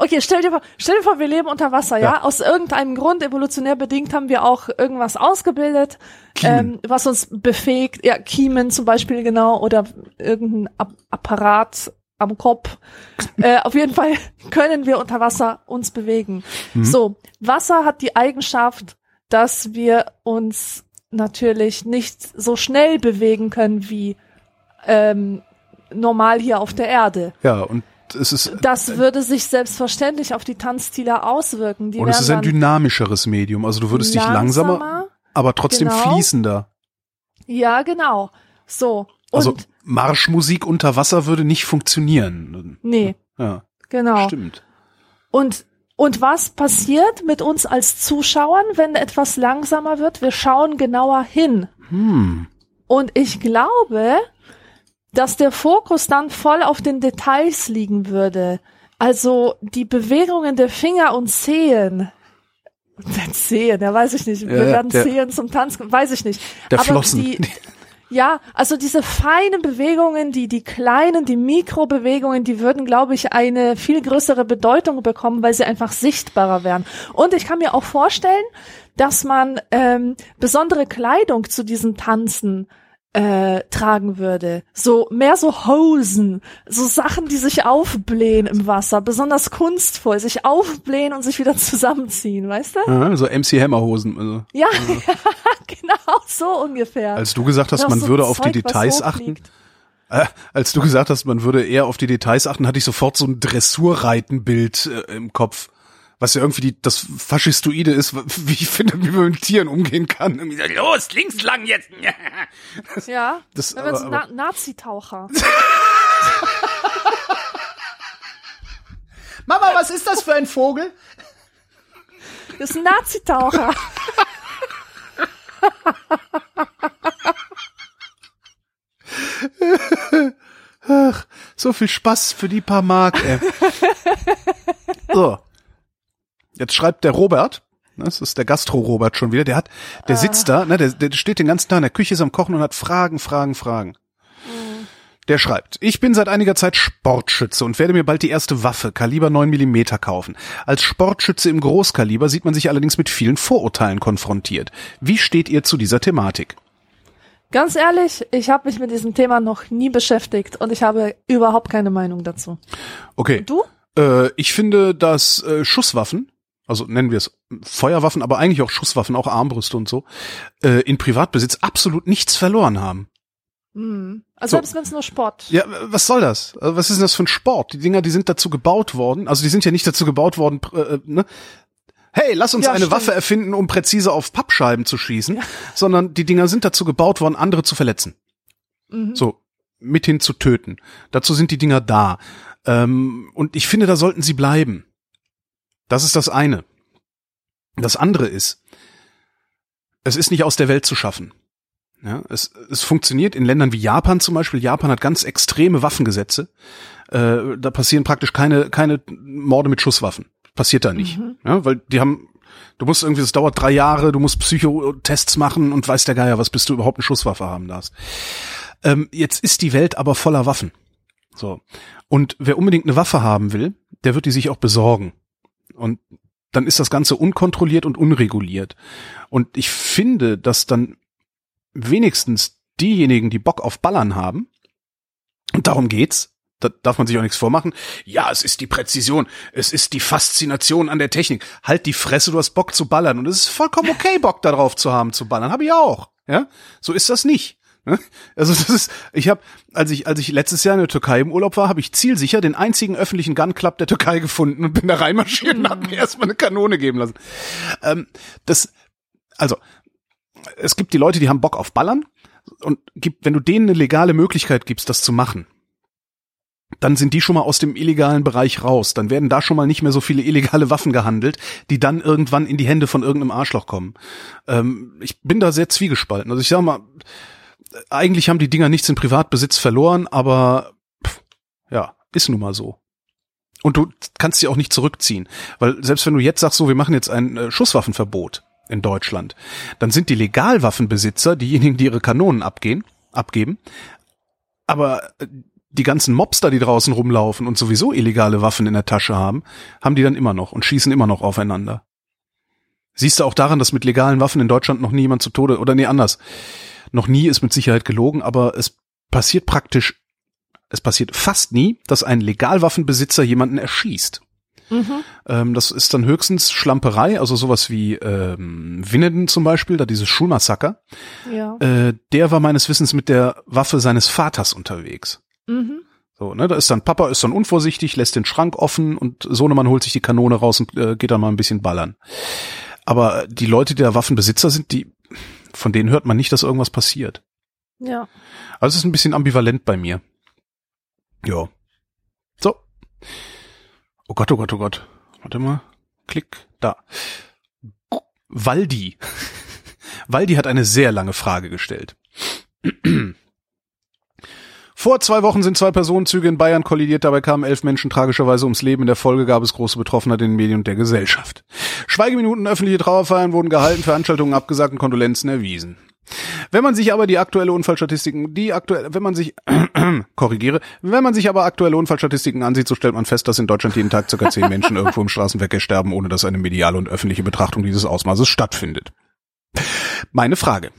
Okay, stell dir vor, stell dir vor, wir leben unter Wasser, ja? Ja. Aus irgendeinem Grund, evolutionär bedingt, haben wir auch irgendwas ausgebildet, Kiemen. ähm, was uns befähigt, ja, Kiemen zum Beispiel, genau, oder irgendein Ap Apparat am Kopf. (laughs) äh, auf jeden Fall können wir unter Wasser uns bewegen. So, Wasser hat die Eigenschaft, dass wir uns natürlich nicht so schnell bewegen können wie ähm, normal hier auf der Erde. Ja, und es ist Das würde sich selbstverständlich auf die Tanzstile auswirken. Die und es ist ein dynamischeres Medium, also du würdest dich langsamer, langsamer. aber trotzdem genau. fließender. Ja, genau. So. Und Also Marschmusik unter Wasser würde nicht funktionieren. nee, Ja, genau. stimmt. Und und was passiert mit uns als Zuschauern, wenn etwas langsamer wird? Wir schauen genauer hin. Hm. Und ich glaube, dass der Fokus dann voll auf den Details liegen würde. Also die Bewegungen der Finger und Zehen. (laughs) Zehen, ja, weiß ich nicht. Wir Ja, werden Zehen zum Tanz, weiß ich nicht. Der Aber Flossen. Die, (laughs) ja, also diese feinen Bewegungen, die, die kleinen, die Mikrobewegungen, die würden, glaube ich, eine viel größere Bedeutung bekommen, weil sie einfach sichtbarer wären. Und ich kann mir auch vorstellen, dass man ähm, besondere Kleidung zu diesen Tanzen äh, tragen würde. So mehr so Hosen, so Sachen, die sich aufblähen im Wasser, besonders kunstvoll, sich aufblähen und sich wieder (laughs) zusammenziehen, weißt du? Ja, so MC Hammerhosen. Also. (laughs) Ja, genau, so ungefähr. Als du gesagt hast, man so würde auf die Zeug, Details achten, äh, als du gesagt hast, man würde eher auf die Details achten, hatte ich sofort so ein Dressurreitenbild äh, im Kopf. Was ja irgendwie die, das Faschistoide ist, (laughs) wie ich finde, wie man mit Tieren umgehen kann. Irgendwie so, Los, links lang jetzt. (laughs) Ja, Das- wenn wir so Na Nazi-Taucher. (laughs) Mama, was ist das für ein Vogel? Das ist ein Nazi-Taucher. So viel Spaß für die paar Mark, ey. so. Jetzt schreibt der Robert, ne, das ist der Gastro-Robert schon wieder, der hat, der sitzt da, ne, der, der steht den ganzen Tag in der Küche, ist am Kochen und hat Fragen, Fragen, Fragen. Der schreibt, ich bin seit einiger Zeit Sportschütze und werde mir bald die erste Waffe, Kaliber 9 Millimeter kaufen. Als Sportschütze im Großkaliber sieht man sich allerdings mit vielen Vorurteilen konfrontiert. Wie steht ihr zu dieser Thematik? Ganz ehrlich, ich habe mich mit diesem Thema noch nie beschäftigt und ich habe überhaupt keine Meinung dazu. Okay. Du? Äh, ich finde, dass äh, Schusswaffen, also nennen wir es Feuerwaffen, aber eigentlich auch Schusswaffen, auch Armbrüste und so, äh, in Privatbesitz absolut nichts verloren haben. Hm. Also So. selbst wenn es nur Sport. Ja, was soll das? Also was ist denn das für ein Sport? Die Dinger, die sind dazu gebaut worden, also die sind ja nicht dazu gebaut worden, pr- äh, ne? Hey, lass uns Ja, eine stimmt. Waffe erfinden, um präzise auf Pappscheiben zu schießen, sondern die Dinger sind dazu gebaut worden, andere zu verletzen. Mhm. So, mithin zu töten. Dazu sind die Dinger da. Ähm, und ich finde, da sollten sie bleiben. Das ist das eine. Das andere ist, es ist nicht aus der Welt zu schaffen. Ja, es, es funktioniert in Ländern wie Japan zum Beispiel. Japan hat ganz extreme Waffengesetze. Äh, da passieren praktisch keine, keine Morde mit Schusswaffen. Passiert da nicht. Mhm. Ja, weil die haben, du musst irgendwie, es dauert drei Jahre, du musst Psychotests machen und weiß der Geier, was bis du überhaupt eine Schusswaffe haben darfst. Ähm, jetzt ist die Welt aber voller Waffen. So. Und wer unbedingt eine Waffe haben will, der wird die sich auch besorgen. Und dann ist das Ganze unkontrolliert und unreguliert. Und ich finde, dass dann wenigstens diejenigen, die Bock auf Ballern haben, und darum geht's, da darf man sich auch nichts vormachen. Ja, es ist die Präzision, es ist die Faszination an der Technik. Halt die Fresse, du hast Bock zu ballern und es ist vollkommen okay, Bock darauf zu haben zu ballern. Habe ich auch. Ja, so ist das nicht. Ne? Also das ist, ich habe, als ich als ich letztes Jahr in der Türkei im Urlaub war, habe ich zielsicher den einzigen öffentlichen Gun Club der Türkei gefunden und bin da reinmarschiert und hab mir erstmal eine Kanone geben lassen. Ähm, das, also es gibt die Leute, die haben Bock auf Ballern und gibt, wenn du denen eine legale Möglichkeit gibst, das zu machen, dann sind die schon mal aus dem illegalen Bereich raus. Dann werden da schon mal nicht mehr so viele illegale Waffen gehandelt, die dann irgendwann in die Hände von irgendeinem Arschloch kommen. Ähm, ich bin da sehr zwiegespalten. Also ich sag mal, eigentlich haben die Dinger nichts in Privatbesitz verloren, aber pff, ja, ist nun mal so. Und du kannst sie auch nicht zurückziehen, weil selbst wenn du jetzt sagst, so, wir machen jetzt ein äh, Schusswaffenverbot in Deutschland, dann sind die Legalwaffenbesitzer diejenigen, die ihre Kanonen abgehen, abgeben, aber äh, die ganzen Mobster, die draußen rumlaufen und sowieso illegale Waffen in der Tasche haben, haben die dann immer noch und schießen immer noch aufeinander. Siehst du auch daran, dass mit legalen Waffen in Deutschland noch nie jemand zu Tode, oder nee, anders. Noch nie ist mit Sicherheit gelogen, aber es passiert praktisch, es passiert fast nie, dass ein Legalwaffenbesitzer jemanden erschießt. Mhm. Ähm, das ist dann höchstens Schlamperei, also sowas wie ähm, Winneden zum Beispiel, da dieses Schulmassaker. Ja. Äh, der war meines Wissens mit der Waffe seines Vaters unterwegs. Mhm. So, ne, da ist dann Papa ist dann unvorsichtig, lässt den Schrank offen und Sohnemann holt sich die Kanone raus und äh, geht dann mal ein bisschen ballern. Aber die Leute, die da Waffenbesitzer sind, die von denen hört man nicht, dass irgendwas passiert. Ja. Also es ist ein bisschen ambivalent bei mir. Ja. So. Oh Gott, oh Gott, oh Gott. Warte mal. Klick. Da. Waldi. (laughs) Waldi hat eine sehr lange Frage gestellt. (clears throat) Vor zwei Wochen sind zwei Personenzüge in Bayern kollidiert, dabei kamen elf Menschen tragischerweise ums Leben. In der Folge gab es große Betroffenheit in den Medien und der Gesellschaft. Schweigeminuten, öffentliche Trauerfeiern wurden gehalten, Veranstaltungen abgesagt und Kondolenzen erwiesen. Wenn man sich aber die aktuelle Unfallstatistiken, die aktuelle, wenn man sich, (clears throat) korrigiere, wenn man sich aber aktuelle Unfallstatistiken ansieht, so stellt man fest, dass in Deutschland jeden Tag circa zehn Menschen irgendwo im Straßenverkehr sterben, ohne dass eine mediale und öffentliche Betrachtung dieses Ausmaßes stattfindet. Meine Frage.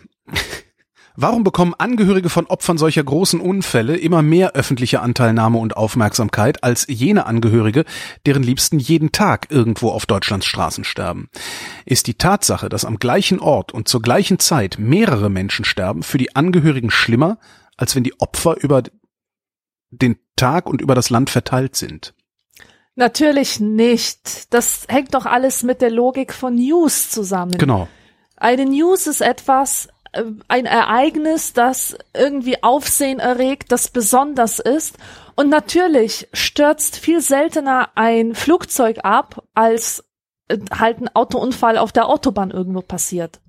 Warum bekommen Angehörige von Opfern solcher großen Unfälle immer mehr öffentliche Anteilnahme und Aufmerksamkeit als jene Angehörige, deren Liebsten jeden Tag irgendwo auf Deutschlands Straßen sterben? Ist die Tatsache, dass am gleichen Ort und zur gleichen Zeit mehrere Menschen sterben, für die Angehörigen schlimmer, als wenn die Opfer über den Tag und über das Land verteilt sind? Natürlich nicht. Das hängt doch alles mit der Logik von News zusammen. Genau. Eine News ist etwas, ein Ereignis, das irgendwie Aufsehen erregt, das besonders ist. Und natürlich stürzt viel seltener ein Flugzeug ab, als äh, halt ein Autounfall auf der Autobahn irgendwo passiert.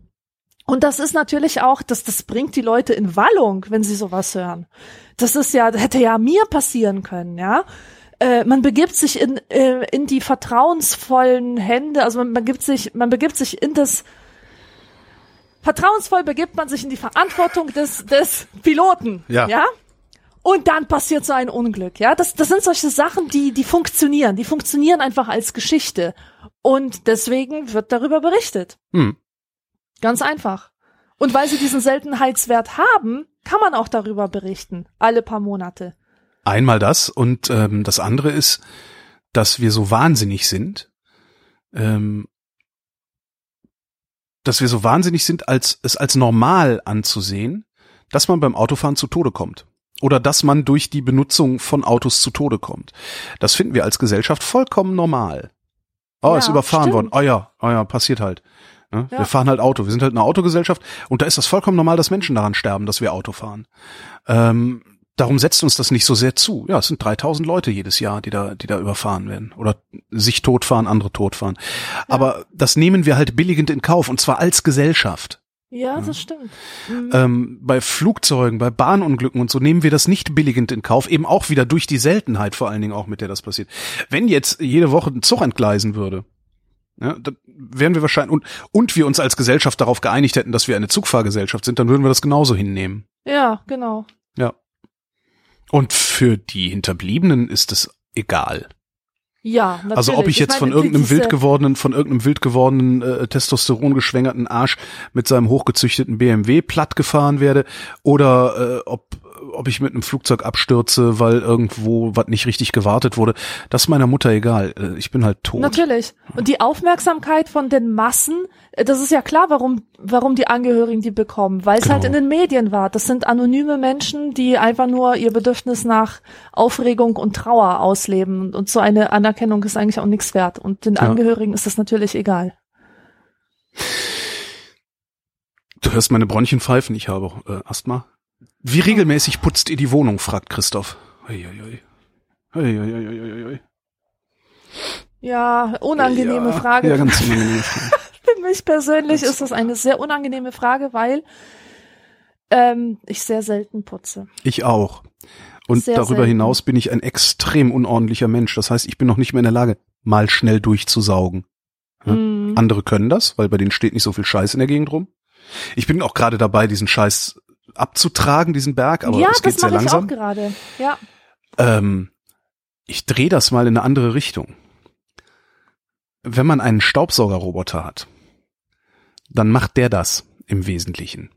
Und das ist natürlich auch, dass das bringt die Leute in Wallung, wenn sie sowas hören. Das ist ja, hätte ja mir passieren können, ja. Äh, man begibt sich in, äh, in die vertrauensvollen Hände, also man begibt sich, man begibt sich in das Vertrauensvoll begibt man sich in die Verantwortung des, des Piloten. Ja. ja? Und dann passiert so ein Unglück, ja. Das, das sind solche Sachen, die, die funktionieren. Die funktionieren einfach als Geschichte. Und deswegen wird darüber berichtet. Hm. Ganz einfach. Und weil sie diesen Seltenheitswert haben, kann man auch darüber berichten. Alle paar Monate. Einmal das und ähm, das andere ist, dass wir so wahnsinnig sind, ähm, dass wir so wahnsinnig sind, als es als normal anzusehen, dass man beim Autofahren zu Tode kommt. Oder dass man durch die Benutzung von Autos zu Tode kommt. Das finden wir als Gesellschaft vollkommen normal. Oh, ja, ist überfahren stimmt. worden. Oh ja, oh ja, passiert halt. Ja. Wir fahren halt Auto. Wir sind halt eine Autogesellschaft und da ist das vollkommen normal, dass Menschen daran sterben, dass wir Auto fahren. Ähm, darum setzt uns das nicht so sehr zu. Ja, es sind 3000 Leute jedes Jahr, die da, die da überfahren werden oder sich totfahren, andere totfahren. Aber das nehmen wir halt billigend in Kauf und zwar als Gesellschaft. Ja, das stimmt. Mhm. Ähm, bei Flugzeugen, bei Bahnunglücken und so nehmen wir das nicht billigend in Kauf, eben auch wieder durch die Seltenheit vor allen Dingen auch, mit der das passiert. Wenn jetzt jede Woche ein Zug entgleisen würde, ja, dann wären wir wahrscheinlich und, und wir uns als Gesellschaft darauf geeinigt hätten, dass wir eine Zugfahrgesellschaft sind, dann würden wir das genauso hinnehmen. Ja, genau. Und für die Hinterbliebenen ist es egal. Ja, natürlich. Also ob ich jetzt von meine, irgendeinem diese- wild gewordenen, von irgendeinem wild gewordenen äh, Testosteron geschwängerten Arsch mit seinem hochgezüchteten BMW platt gefahren werde oder äh, ob ob ich mit einem Flugzeug abstürze, weil irgendwo was nicht richtig gewartet wurde, das ist meiner Mutter egal. Äh, Ich bin halt tot. Natürlich. Und die Aufmerksamkeit von den Massen, äh, das ist ja klar, warum, warum die Angehörigen die bekommen, weil es Genau. halt in den Medien war. Das sind anonyme Menschen, die einfach nur ihr Bedürfnis nach Aufregung und Trauer ausleben. Und so eine Anerkennung ist eigentlich auch nichts wert. Und den Ja. Angehörigen ist das natürlich egal. Du hörst meine Bronchien pfeifen, ich habe äh, Asthma. Wie regelmäßig putzt ihr die Wohnung, fragt Christoph. Ui, ui, ui. Ui, ui, ui, ui, ui. Ja, unangenehme ja, Frage. Ja, ganz unangenehme Frage. (laughs) Für mich persönlich ist das eine sehr unangenehme Frage, weil ähm, ich sehr selten putze. Ich auch. Und Sehr darüber selten. hinaus bin ich ein extrem unordentlicher Mensch. Das heißt, ich bin noch nicht mehr in der Lage, mal schnell durchzusaugen. Ja. Mm. Andere können das, weil bei denen steht nicht so viel Scheiß in der Gegend rum. Ich bin auch gerade dabei, diesen Scheiß abzutragen, diesen Berg, aber ja, es geht das sehr mache ich langsam. auch gerade. Ja. Ähm, ich drehe das mal in eine andere Richtung. Wenn man einen Staubsaugerroboter hat, dann macht der das im Wesentlichen.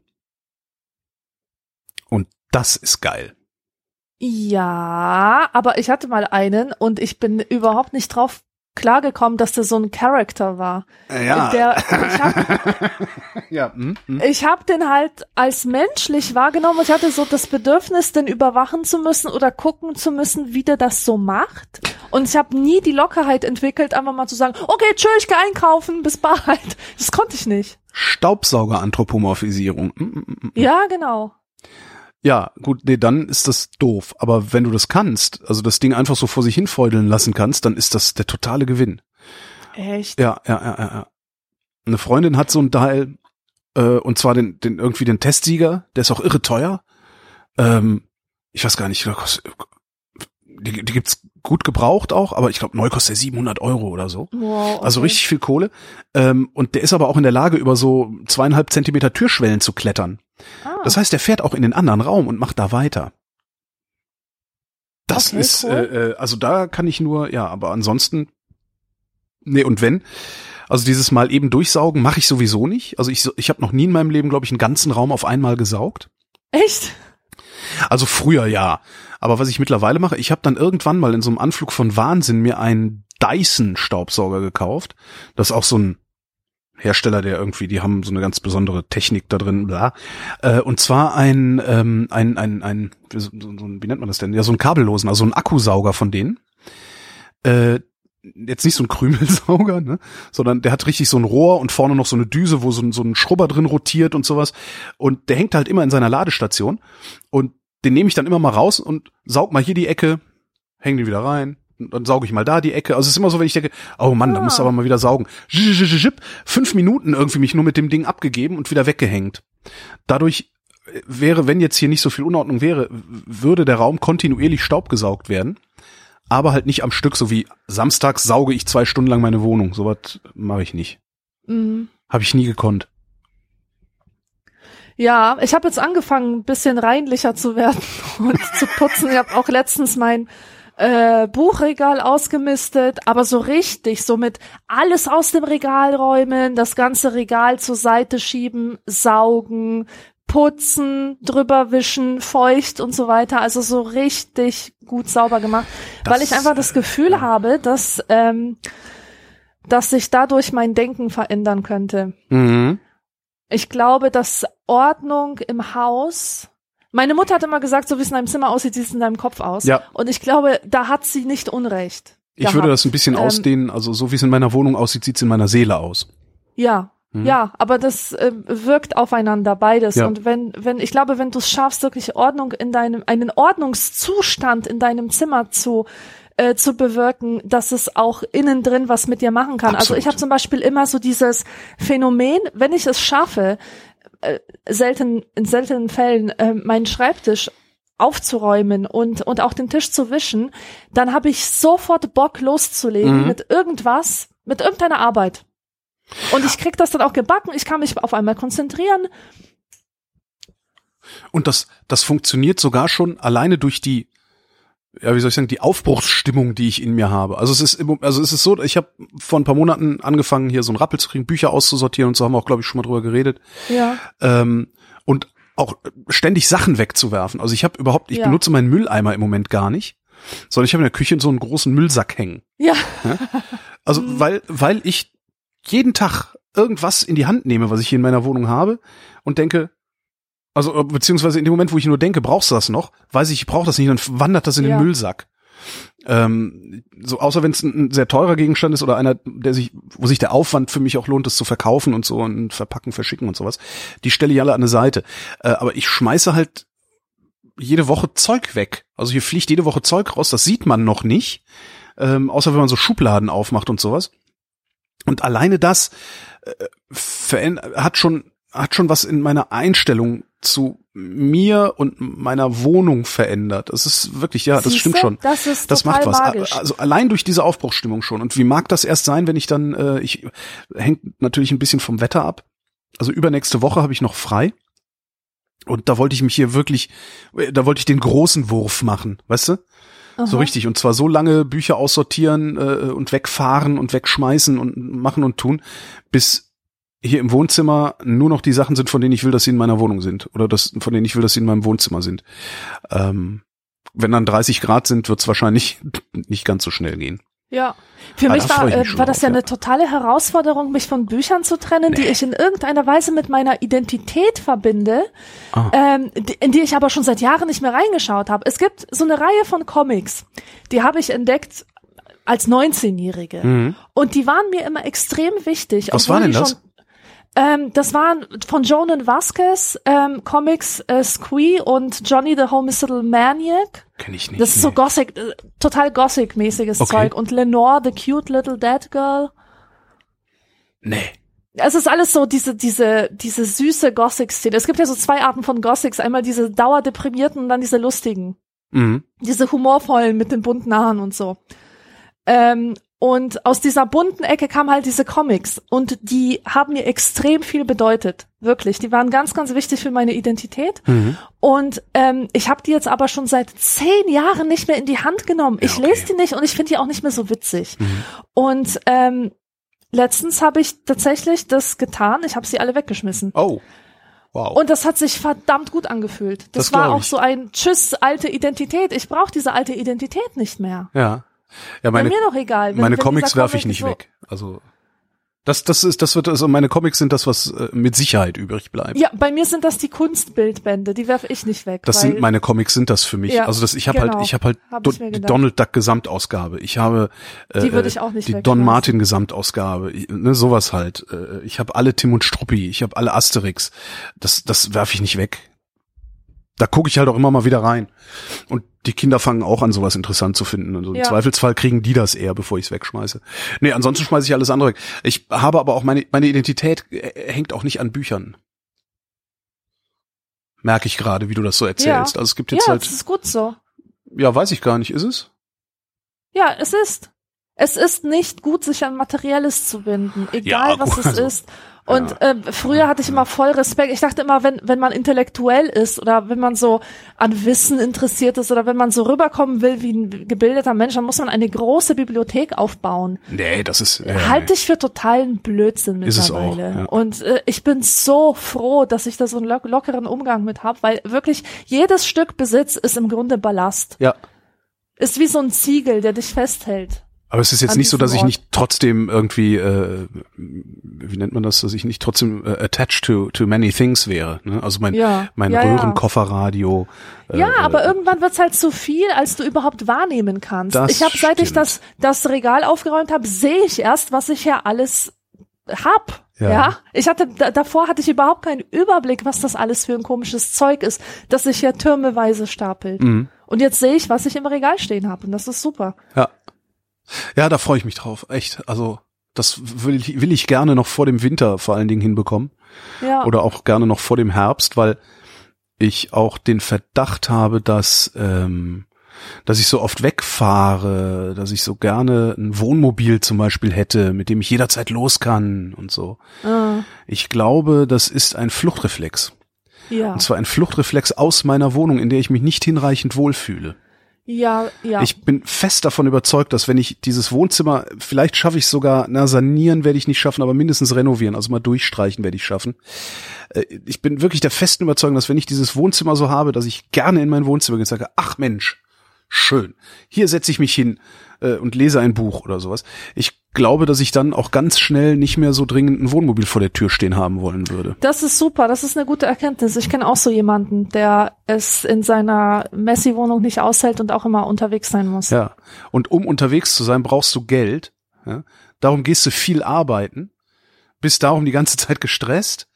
Und das ist geil. Ja, aber ich hatte mal einen und ich bin überhaupt nicht drauf klargekommen, dass der so ein Charakter war. Ja. Der, (laughs) ich habe ja. Hm, hm. ich hab den halt als menschlich wahrgenommen und ich hatte so das Bedürfnis, den überwachen zu müssen oder gucken zu müssen, wie der das so macht. Und ich habe nie die Lockerheit entwickelt, einfach mal zu sagen, okay, tschö, ich geh einkaufen, bis bald. Das konnte ich nicht. Staubsaugeranthropomorphisierung. Hm, hm, hm, hm. Ja, genau. Ja, gut, nee, dann ist das doof. Aber wenn du das kannst, also das Ding einfach so vor sich hinfeudeln lassen kannst, dann ist das der totale Gewinn. Echt? Ja, ja, ja, ja. ja. Eine Freundin hat so ein Teil, äh, und zwar den, den irgendwie den Testsieger, der ist auch irre teuer. Ähm, ich weiß gar nicht, die, die gibt's gut gebraucht auch, aber ich glaube, neu kostet der 700 Euro oder so. Wow, okay. Also richtig viel Kohle. Ähm, und der ist aber auch in der Lage, über so zweieinhalb Zentimeter Türschwellen zu klettern. Ah, Das heißt, der fährt auch in den anderen Raum und macht da weiter. Das Okay, ist, cool. äh, äh, also da kann ich nur, ja, aber ansonsten, nee, und wenn, also dieses Mal eben durchsaugen mache ich sowieso nicht. Also ich, ich habe noch nie in meinem Leben, glaube ich, einen ganzen Raum auf einmal gesaugt. echt? Also früher ja. Aber was ich mittlerweile mache, ich habe dann irgendwann mal in so einem Anflug von Wahnsinn mir einen Dyson-Staubsauger gekauft. Das ist auch so ein Hersteller, der irgendwie, die haben so eine ganz besondere Technik da drin, bla. Äh, und zwar ein, ähm, ein, ein, ein, wie, wie nennt man das denn? Ja, so ein kabellosen, also ein Akkusauger von denen. Äh, jetzt nicht so ein (laughs) Krümelsauger, ne? sondern der hat richtig so ein Rohr und vorne noch so eine Düse, wo so ein, so ein Schrubber drin rotiert und sowas. Und der hängt halt immer in seiner Ladestation. Und den nehme ich dann immer mal raus und saug mal hier die Ecke, häng den wieder rein. Dann sauge ich mal da die Ecke. Also es ist immer so, wenn ich denke, oh Mann, da du aber mal wieder saugen. Fünf Minuten irgendwie mich nur mit dem Ding abgegeben und wieder weggehängt. Dadurch äh, wäre, wenn jetzt hier nicht so viel Unordnung wäre, würde der Raum kontinuierlich staubgesaugt werden. Aber halt nicht am Stück, so wie samstags sauge ich zwei Stunden lang meine Wohnung. Sowas mache ich nicht. Mhm. Habe ich nie gekonnt. Ja, ich habe jetzt angefangen, ein bisschen reinlicher zu werden (laughs) und zu putzen. Ich habe auch letztens mein äh, Buchregal ausgemistet, aber so richtig, so mit alles aus dem Regal räumen, das ganze Regal zur Seite schieben, saugen, putzen, drüber wischen, feucht und so weiter. Also so richtig gut sauber gemacht, Das, weil ich einfach das Gefühl ja. habe, dass ähm, dass sich dadurch mein Denken verändern könnte. Mhm. Ich glaube, dass Ordnung im Haus. Meine Mutter hat immer gesagt, so wie es in deinem Zimmer aussieht, sieht es in deinem Kopf aus. Ja. Und ich glaube, da hat sie nicht Unrecht. Ich würde gehabt. das ein bisschen Ähm, ausdehnen. Also so wie es in meiner Wohnung aussieht, sieht es in meiner Seele aus. Ja, Ja, aber das äh, wirkt aufeinander beides. Ja. Und wenn, wenn, ich glaube, wenn du es schaffst, wirklich Ordnung in deinem, einen Ordnungszustand in deinem Zimmer zu äh, zu bewirken, dass es auch innen drin was mit dir machen kann. Also Absolut. ich habe zum Beispiel immer so dieses Phänomen, wenn ich es schaffe, äh, selten in seltenen Fällen äh, meinen Schreibtisch aufzuräumen und und auch den Tisch zu wischen, dann habe ich sofort Bock loszulegen Mhm. mit irgendwas, mit irgendeiner Arbeit. Und ich krieg das dann auch gebacken, ich kann mich auf einmal konzentrieren. Und das, das funktioniert sogar schon alleine durch die, ja, wie soll ich sagen, die Aufbruchsstimmung, die ich in mir habe. Also es ist, also es ist so, ich habe vor ein paar Monaten angefangen, hier so einen Rappel zu kriegen, Bücher auszusortieren und so haben wir auch, glaube ich, schon mal drüber geredet. Ja. Ähm, und auch ständig Sachen wegzuwerfen. Also ich habe überhaupt, ich Ja. benutze meinen Mülleimer im Moment gar nicht, sondern ich habe in der Küche so einen großen Müllsack hängen. Ja. Also Mhm. weil, weil ich jeden Tag irgendwas in die Hand nehme, was ich hier in meiner Wohnung habe und denke, also äh, beziehungsweise in dem Moment, wo ich nur denke, brauchst du das noch, weiß ich, ich brauche das nicht, dann wandert das in Ja. den Müllsack. Ähm, so außer wenn es ein, ein sehr teurer Gegenstand ist oder einer, der sich, wo sich der Aufwand für mich auch lohnt, das zu verkaufen und so und verpacken, verschicken und sowas, die stelle ich alle an eine Seite. Äh, aber ich schmeiße halt jede Woche Zeug weg. Also hier fliegt jede Woche Zeug raus, das sieht man noch nicht, ähm, außer wenn man so Schubladen aufmacht und sowas. Und alleine das äh, hat schon hat schon was in meiner Einstellung zu mir und meiner Wohnung verändert. Das ist wirklich, ja, das Siehste? stimmt schon. Das ist Das macht was. magisch. Also allein durch diese Aufbruchsstimmung schon. Und wie mag das erst sein, wenn ich dann, äh, ich hängt natürlich ein bisschen vom Wetter ab. Also übernächste Woche habe ich noch frei. Und da wollte ich mich hier wirklich, da wollte ich den großen Wurf machen, weißt du? So Aha. richtig. Und zwar so lange Bücher aussortieren äh, und wegfahren und wegschmeißen und machen und tun, bis hier im Wohnzimmer nur noch die Sachen sind, von denen ich will, dass sie in meiner Wohnung sind. Oder das, von denen ich will, dass sie in meinem Wohnzimmer sind. Ähm, wenn dann 30 Grad sind, wird es wahrscheinlich (laughs) nicht ganz so schnell gehen. Ja. Für Ah, mich war, mich äh, war das drauf, ja ja. eine totale Herausforderung, mich von Büchern zu trennen, die Nee. ich in irgendeiner Weise mit meiner Identität verbinde, Ah. ähm, die- in die ich aber schon seit Jahren nicht mehr reingeschaut habe. Es gibt so eine Reihe von Comics, die habe ich entdeckt als 19-Jährige. Und die waren mir immer extrem wichtig. Mhm. Was war denn die das? Ähm, das waren von Jonan Vasquez ähm, Comics äh, Squee und Johnny the Homicidal Maniac. Kenn ich nicht. Das ist so nee. Gothic, äh, total Gothic-mäßiges Okay. Zeug. Und Lenore, the cute little dead girl. Nee. Es ist alles so diese, diese, diese süße Gothic-Szene. Es gibt ja so zwei Arten von Gothics. Einmal diese dauerdeprimierten und dann diese lustigen. Mhm. Diese humorvollen mit den bunten Haaren und so. Ähm, und aus dieser bunten Ecke kamen halt diese Comics. Und die haben mir extrem viel bedeutet. Wirklich. Die waren ganz, ganz wichtig für meine Identität. Mhm. Und ähm, ich habe die jetzt aber schon seit zehn Jahren nicht mehr in die Hand genommen. Ich Ja, okay. lese die nicht und ich finde die auch nicht mehr so witzig. Und ähm, letztens habe ich tatsächlich das getan. Ich habe sie alle weggeschmissen. Oh. Wow. Und das hat sich verdammt gut angefühlt. Das, Das war auch ich. so ein Tschüss, alte Identität. Ich brauche diese alte Identität nicht mehr. ja. Ja, meine, mir doch egal. Wenn, meine wenn Comics werfe ich nicht so, weg. Also das, das ist, das wird, also meine Comics sind das, was äh, mit Sicherheit übrig bleibt. Ja, bei mir sind das die Kunstbildbände. Die werfe ich nicht weg. Das sind meine Comics, sind das für mich. Ja, also das, ich habe genau. halt, ich habe halt Hab Do, die. Donald Duck Gesamtausgabe. Ich habe äh, Die würde ich auch nicht die Don. Martin Gesamtausgabe. Ich- Ne, sowas halt. Äh, Ich habe alle Tim und Struppi. Ich habe alle Asterix. Das, das werfe ich nicht weg. Da gucke ich halt auch immer mal wieder rein. Und die Kinder fangen auch an, sowas interessant zu finden. Also im Ja. Zweifelsfall kriegen die das eher, bevor ich es wegschmeiße. Nee, ansonsten schmeiße ich alles andere weg. Ich habe aber auch meine, meine Identität äh, hängt auch nicht an Büchern. Merke ich gerade, wie du das so erzählst. Ja. Also es gibt jetzt ja, halt, das ist gut so. ja, weiß ich gar nicht, ist es? Ja, es ist. Es ist nicht gut, sich an Materielles zu binden, egal Ja, was es also, ist. Und äh, früher hatte ich immer voll Respekt. Ich dachte immer, wenn, wenn man intellektuell ist oder wenn man so an Wissen interessiert ist oder wenn man so rüberkommen will wie ein gebildeter Mensch, dann muss man eine große Bibliothek aufbauen. Nee, das ist. Ja, Halte ich für totalen Blödsinn Ist es auch, mittlerweile. ja. Und äh, ich bin so froh, dass ich da so einen lock lockeren Umgang mit habe, weil wirklich jedes Stück Besitz ist im Grunde Ballast. ja. Ist wie so ein Ziegel, der dich festhält. Aber es ist jetzt nicht so, dass ich nicht trotzdem irgendwie, äh, wie nennt man das, dass ich nicht trotzdem äh, attached to, to many things wäre. Ne? Also mein, Ja, mein ja. Röhrenkofferradio. Äh, Ja, aber irgendwann wird's halt zu viel, als du überhaupt wahrnehmen kannst. Das ich habe, seit ich stimmt. das, das Regal aufgeräumt habe, sehe ich erst, was ich ja alles hab. Ja. Ja. ich hatte da, davor hatte ich überhaupt keinen Überblick, was das alles für ein komisches Zeug ist, das sich ja türmeweise stapelt. Mhm. Und jetzt sehe ich, was ich im Regal stehen habe und das ist super. Ja. Ja, da freue ich mich drauf. Echt. Also, das will ich, will ich gerne noch vor dem Winter vor allen Dingen hinbekommen. Ja. Oder auch gerne noch vor dem Herbst, weil ich auch den Verdacht habe, dass, ähm, dass ich so oft wegfahre, dass ich so gerne ein Wohnmobil zum Beispiel hätte, mit dem ich jederzeit los kann und so. Ah, Ich glaube, das ist ein Fluchtreflex. ja. Und zwar ein Fluchtreflex aus meiner Wohnung, in der ich mich nicht hinreichend wohlfühle. Ja, ja. Ich bin fest davon überzeugt, dass wenn ich dieses Wohnzimmer, vielleicht schaffe ich sogar, na, sanieren werde ich nicht schaffen, aber mindestens renovieren, also mal durchstreichen werde ich schaffen. Äh, Ich bin wirklich der festen Überzeugung, dass wenn ich dieses Wohnzimmer so habe, dass ich gerne in mein Wohnzimmer gehe und sage, ach Mensch, schön, hier setze ich mich hin äh, und lese ein Buch oder sowas. Ich glaube, dass ich dann auch ganz schnell nicht mehr so dringend ein Wohnmobil vor der Tür stehen haben wollen würde. Das ist super, das ist eine gute Erkenntnis. Ich kenne auch so jemanden, der es in seiner Messi-Wohnung nicht aushält und auch immer unterwegs sein muss. Ja. Und um unterwegs zu sein, brauchst du Geld. Ja? Darum gehst du viel arbeiten, bist darum die ganze (laughs) Zeit gestresst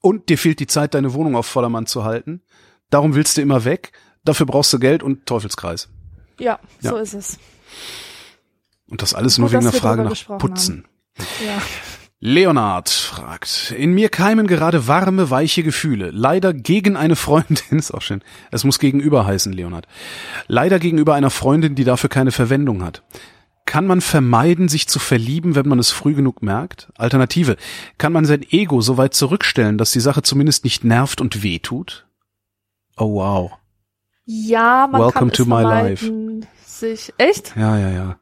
und dir fehlt die Zeit, deine Wohnung auf Vordermann zu halten. Darum willst du immer weg. Dafür brauchst du Geld und Teufelskreis. Ja, Ja. so ist es. Und das alles Gut, nur wegen dass der Frage nach Putzen. Ja. Leonard fragt, in mir keimen gerade warme, weiche Gefühle. Leider gegen eine Freundin, (laughs) ist auch schön. Es muss gegenüber heißen, Leonard. Leider gegenüber einer Freundin, die dafür keine Verwendung hat. Kann man vermeiden, sich zu verlieben, wenn man es früh genug merkt? Alternative, kann man sein Ego so weit zurückstellen, dass die Sache zumindest nicht nervt und wehtut? Oh wow. Ja, man Welcome kann to es my vermeiden, sich echt. Ja, ja, ja.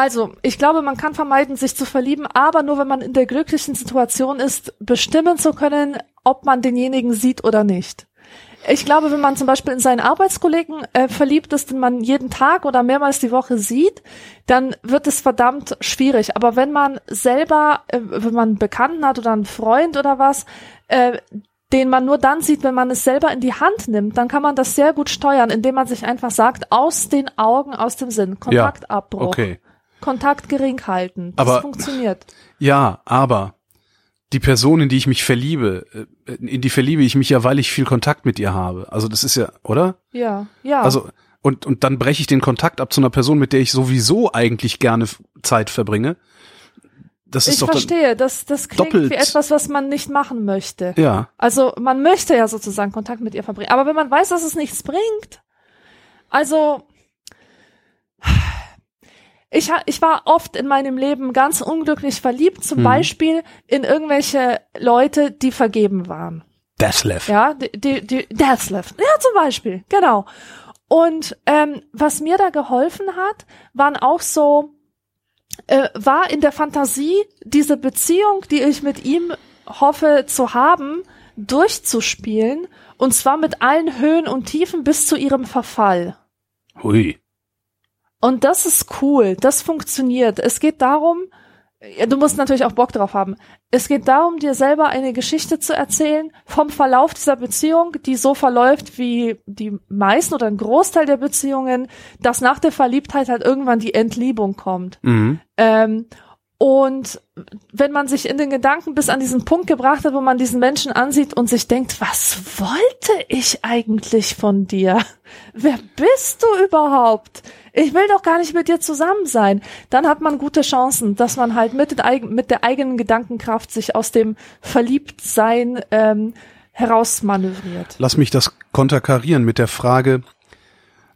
Also, ich glaube, man kann vermeiden, sich zu verlieben, aber nur wenn man in der glücklichen Situation ist, bestimmen zu können, ob man denjenigen sieht oder nicht. Ich glaube, wenn man zum Beispiel in seinen Arbeitskollegen äh, verliebt ist, den man jeden Tag oder mehrmals die Woche sieht, dann wird es verdammt schwierig. Aber wenn man selber, äh, wenn man einen Bekannten hat oder einen Freund oder was, äh, den man nur dann sieht, wenn man es selber in die Hand nimmt, dann kann man das sehr gut steuern, indem man sich einfach sagt, aus den Augen, aus dem Sinn, Kontaktabbruch. Okay. Kontakt gering halten. Das Aber- funktioniert. Ja, aber die Person, in die ich mich verliebe, äh, in die verliebe ich mich ja, weil ich viel Kontakt mit ihr habe. Also das ist ja, oder? Ja, ja. Also und und dann breche ich den Kontakt ab zu einer Person, mit der ich sowieso eigentlich gerne Zeit verbringe. Das ist ich doch verstehe, das, das klingt doppelt- wie etwas, was man nicht machen möchte. ja, Also man möchte ja sozusagen Kontakt mit ihr verbringen. Aber wenn man weiß, dass es nichts bringt, also ich, ich war oft in meinem Leben ganz unglücklich verliebt, zum Mhm. Beispiel in irgendwelche Leute, die vergeben waren. Deathlev. Ja, die, die, die Deathlift. Ja, zum Beispiel, genau. Und ähm, was mir da geholfen hat, waren auch so, äh, war in der Fantasie diese Beziehung, die ich mit ihm hoffe zu haben, durchzuspielen. Und zwar mit allen Höhen und Tiefen bis zu ihrem Verfall. Hui. Und das ist cool, das funktioniert. Es geht darum, ja, du musst natürlich auch Bock drauf haben. Es geht darum, dir selber eine Geschichte zu erzählen vom Verlauf dieser Beziehung, die so verläuft wie die meisten oder ein Großteil der Beziehungen, dass nach der Verliebtheit halt irgendwann die Entliebung kommt. Mhm. Ähm, und wenn man sich in den Gedanken bis an diesen Punkt gebracht hat, wo man diesen Menschen ansieht und sich denkt, was wollte ich eigentlich von dir? Wer bist du überhaupt? Ich will doch gar nicht mit dir zusammen sein. Dann hat man gute Chancen, dass man halt mit, mit der eigenen Gedankenkraft sich aus dem Verliebtsein ähm, herausmanövriert. Lass mich das konterkarieren mit der Frage,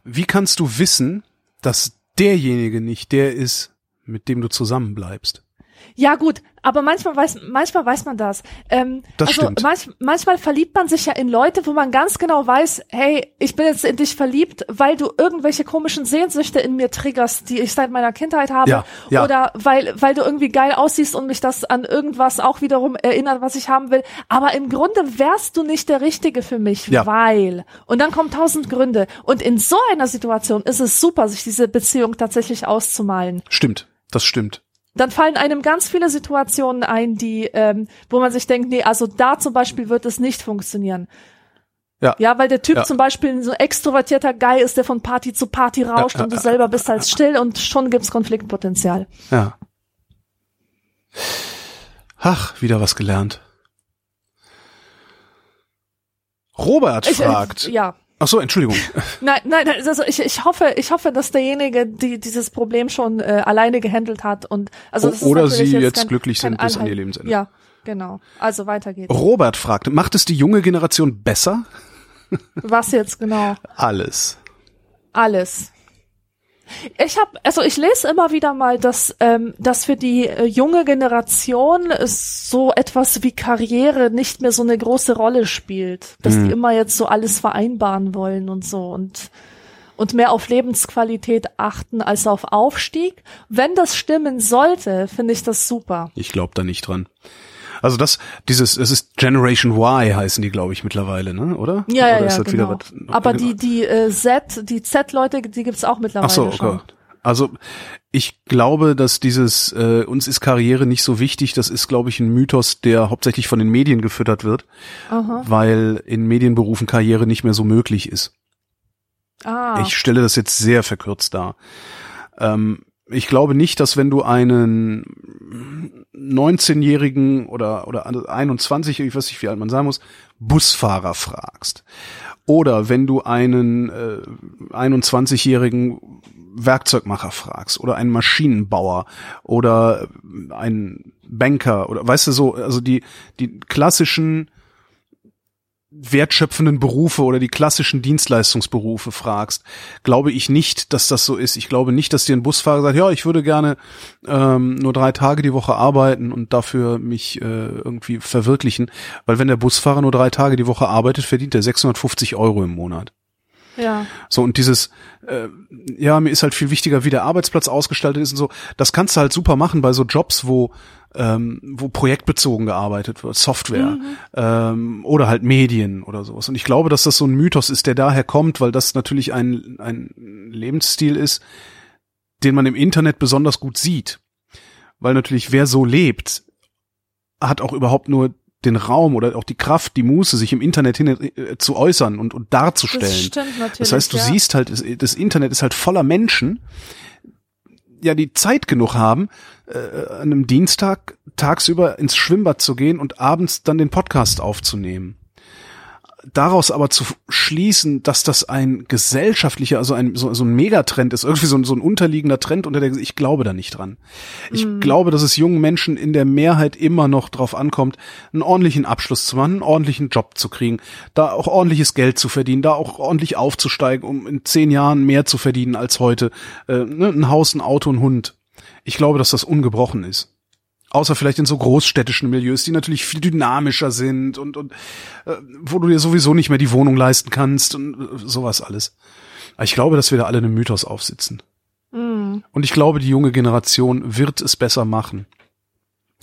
wie kannst du wissen, dass derjenige nicht der ist, mit dem du zusammenbleibst? Ja gut, aber manchmal weiß manchmal weiß man das. Ähm, Das also stimmt. Manch, manchmal verliebt man sich ja in Leute, wo man ganz genau weiß, hey, ich bin jetzt in dich verliebt, weil du irgendwelche komischen Sehnsüchte in mir triggerst, die ich seit meiner Kindheit habe, Ja, ja. oder weil weil du irgendwie geil aussiehst und mich das an irgendwas auch wiederum erinnert, was ich haben will. Aber im Grunde wärst du nicht der Richtige für mich, Ja. weil und dann kommen tausend Gründe. Und in so einer Situation ist es super, sich diese Beziehung tatsächlich auszumalen Stimmt, das stimmt. dann fallen einem ganz viele Situationen ein, die, ähm, wo man sich denkt, nee, also da zum Beispiel wird es nicht funktionieren. Ja. Ja, weil der Typ Ja. zum Beispiel ein so extrovertierter Guy ist, der von Party zu Party rauscht Ja, und du selber bist halt still und schon gibt's Konfliktpotenzial. Ja. Ach, wieder was gelernt. Robert Ich, äh, fragt. ja. Ach so, Entschuldigung. (laughs) Nein, nein, also ich, ich hoffe, ich hoffe, dass derjenige, die dieses Problem schon äh, alleine gehandelt hat und also ist Oder sie jetzt jetzt kein- glücklich sind bis an ihr Lebensende. Ja, genau. Also weiter geht's. Robert fragt, macht es die junge Generation besser? Was jetzt genau? (laughs) Alles. Alles. Ich habe, also ich lese immer wieder mal, dass, ähm, dass für die äh, junge Generation so etwas wie Karriere nicht mehr so eine große Rolle spielt, dass die immer jetzt so alles vereinbaren wollen und so und und mehr auf Lebensqualität achten als auf Aufstieg. Wenn das stimmen sollte, finde ich das super. Ich glaube da nicht dran. Also das, dieses, es ist Generation Y heißen die, glaube ich, mittlerweile, ne? Oder? Ja, ja, Oder ja, genau. was- Aber die die äh, Z, die Z-Leute, die gibt's auch mittlerweile Ach so, schon. okay. Also ich glaube, dass dieses äh, uns ist Karriere nicht so wichtig, das ist, glaube ich, ein Mythos, der hauptsächlich von den Medien gefüttert wird, Aha. weil in Medienberufen Karriere nicht mehr so möglich ist. Ah. Ich stelle das jetzt sehr verkürzt dar. Ähm, ich glaube nicht, dass wenn du einen 19-jährigen oder oder 21, ich weiß nicht, wie alt man sein muss, Busfahrer fragst. Oder wenn du einen äh, 21-jährigen Werkzeugmacher fragst oder einen Maschinenbauer oder einen Banker oder weißt du so, also die die klassischen wertschöpfenden Berufe oder die klassischen Dienstleistungsberufe fragst, glaube ich nicht, dass das so ist. Ich glaube nicht, dass dir ein Busfahrer sagt, ja, ich würde gerne ähm, nur drei Tage die Woche arbeiten und dafür mich äh, irgendwie verwirklichen, weil wenn der Busfahrer nur drei Tage die Woche arbeitet, verdient er 650 Euro im Monat. Ja. So, und dieses, äh, ja, mir ist halt viel wichtiger, wie der Arbeitsplatz ausgestaltet ist und so. Das kannst du halt super machen bei so Jobs, wo, ähm, wo projektbezogen gearbeitet wird, Software ähm, oder halt Medien oder sowas. Und ich glaube, dass das so ein Mythos ist, der daher kommt, weil das natürlich ein, ein Lebensstil ist, den man im Internet besonders gut sieht. Weil natürlich wer so lebt, hat auch überhaupt nur den Raum oder auch die Kraft, die Muße, sich im Internet hin, äh, zu äußern und, und darzustellen. Das stimmt natürlich. Das heißt, du ja. siehst halt, es- das Internet ist halt voller Menschen, ja, die Zeit genug haben, äh, an einem Dienstag tagsüber ins Schwimmbad zu gehen und abends dann den Podcast aufzunehmen. Daraus aber zu schließen, dass das ein gesellschaftlicher, also ein, so, so ein Megatrend ist, irgendwie so ein, so ein unterliegender Trend, unter der ich glaube da nicht dran. Ich glaube, dass es jungen Menschen in der Mehrheit immer noch drauf ankommt, einen ordentlichen Abschluss zu machen, einen ordentlichen Job zu kriegen, da auch ordentliches Geld zu verdienen, da auch ordentlich aufzusteigen, um in zehn Jahren mehr zu verdienen als heute. Äh, ne, ein Haus, ein Auto, ein Hund. Ich glaube, dass das ungebrochen ist. Außer vielleicht in so großstädtischen Milieus, die natürlich viel dynamischer sind und, und äh, wo du dir sowieso nicht mehr die Wohnung leisten kannst und äh, sowas alles. Aber ich glaube, dass wir da alle einen Mythos aufsitzen. Mm. Und ich glaube, die junge Generation wird es besser machen.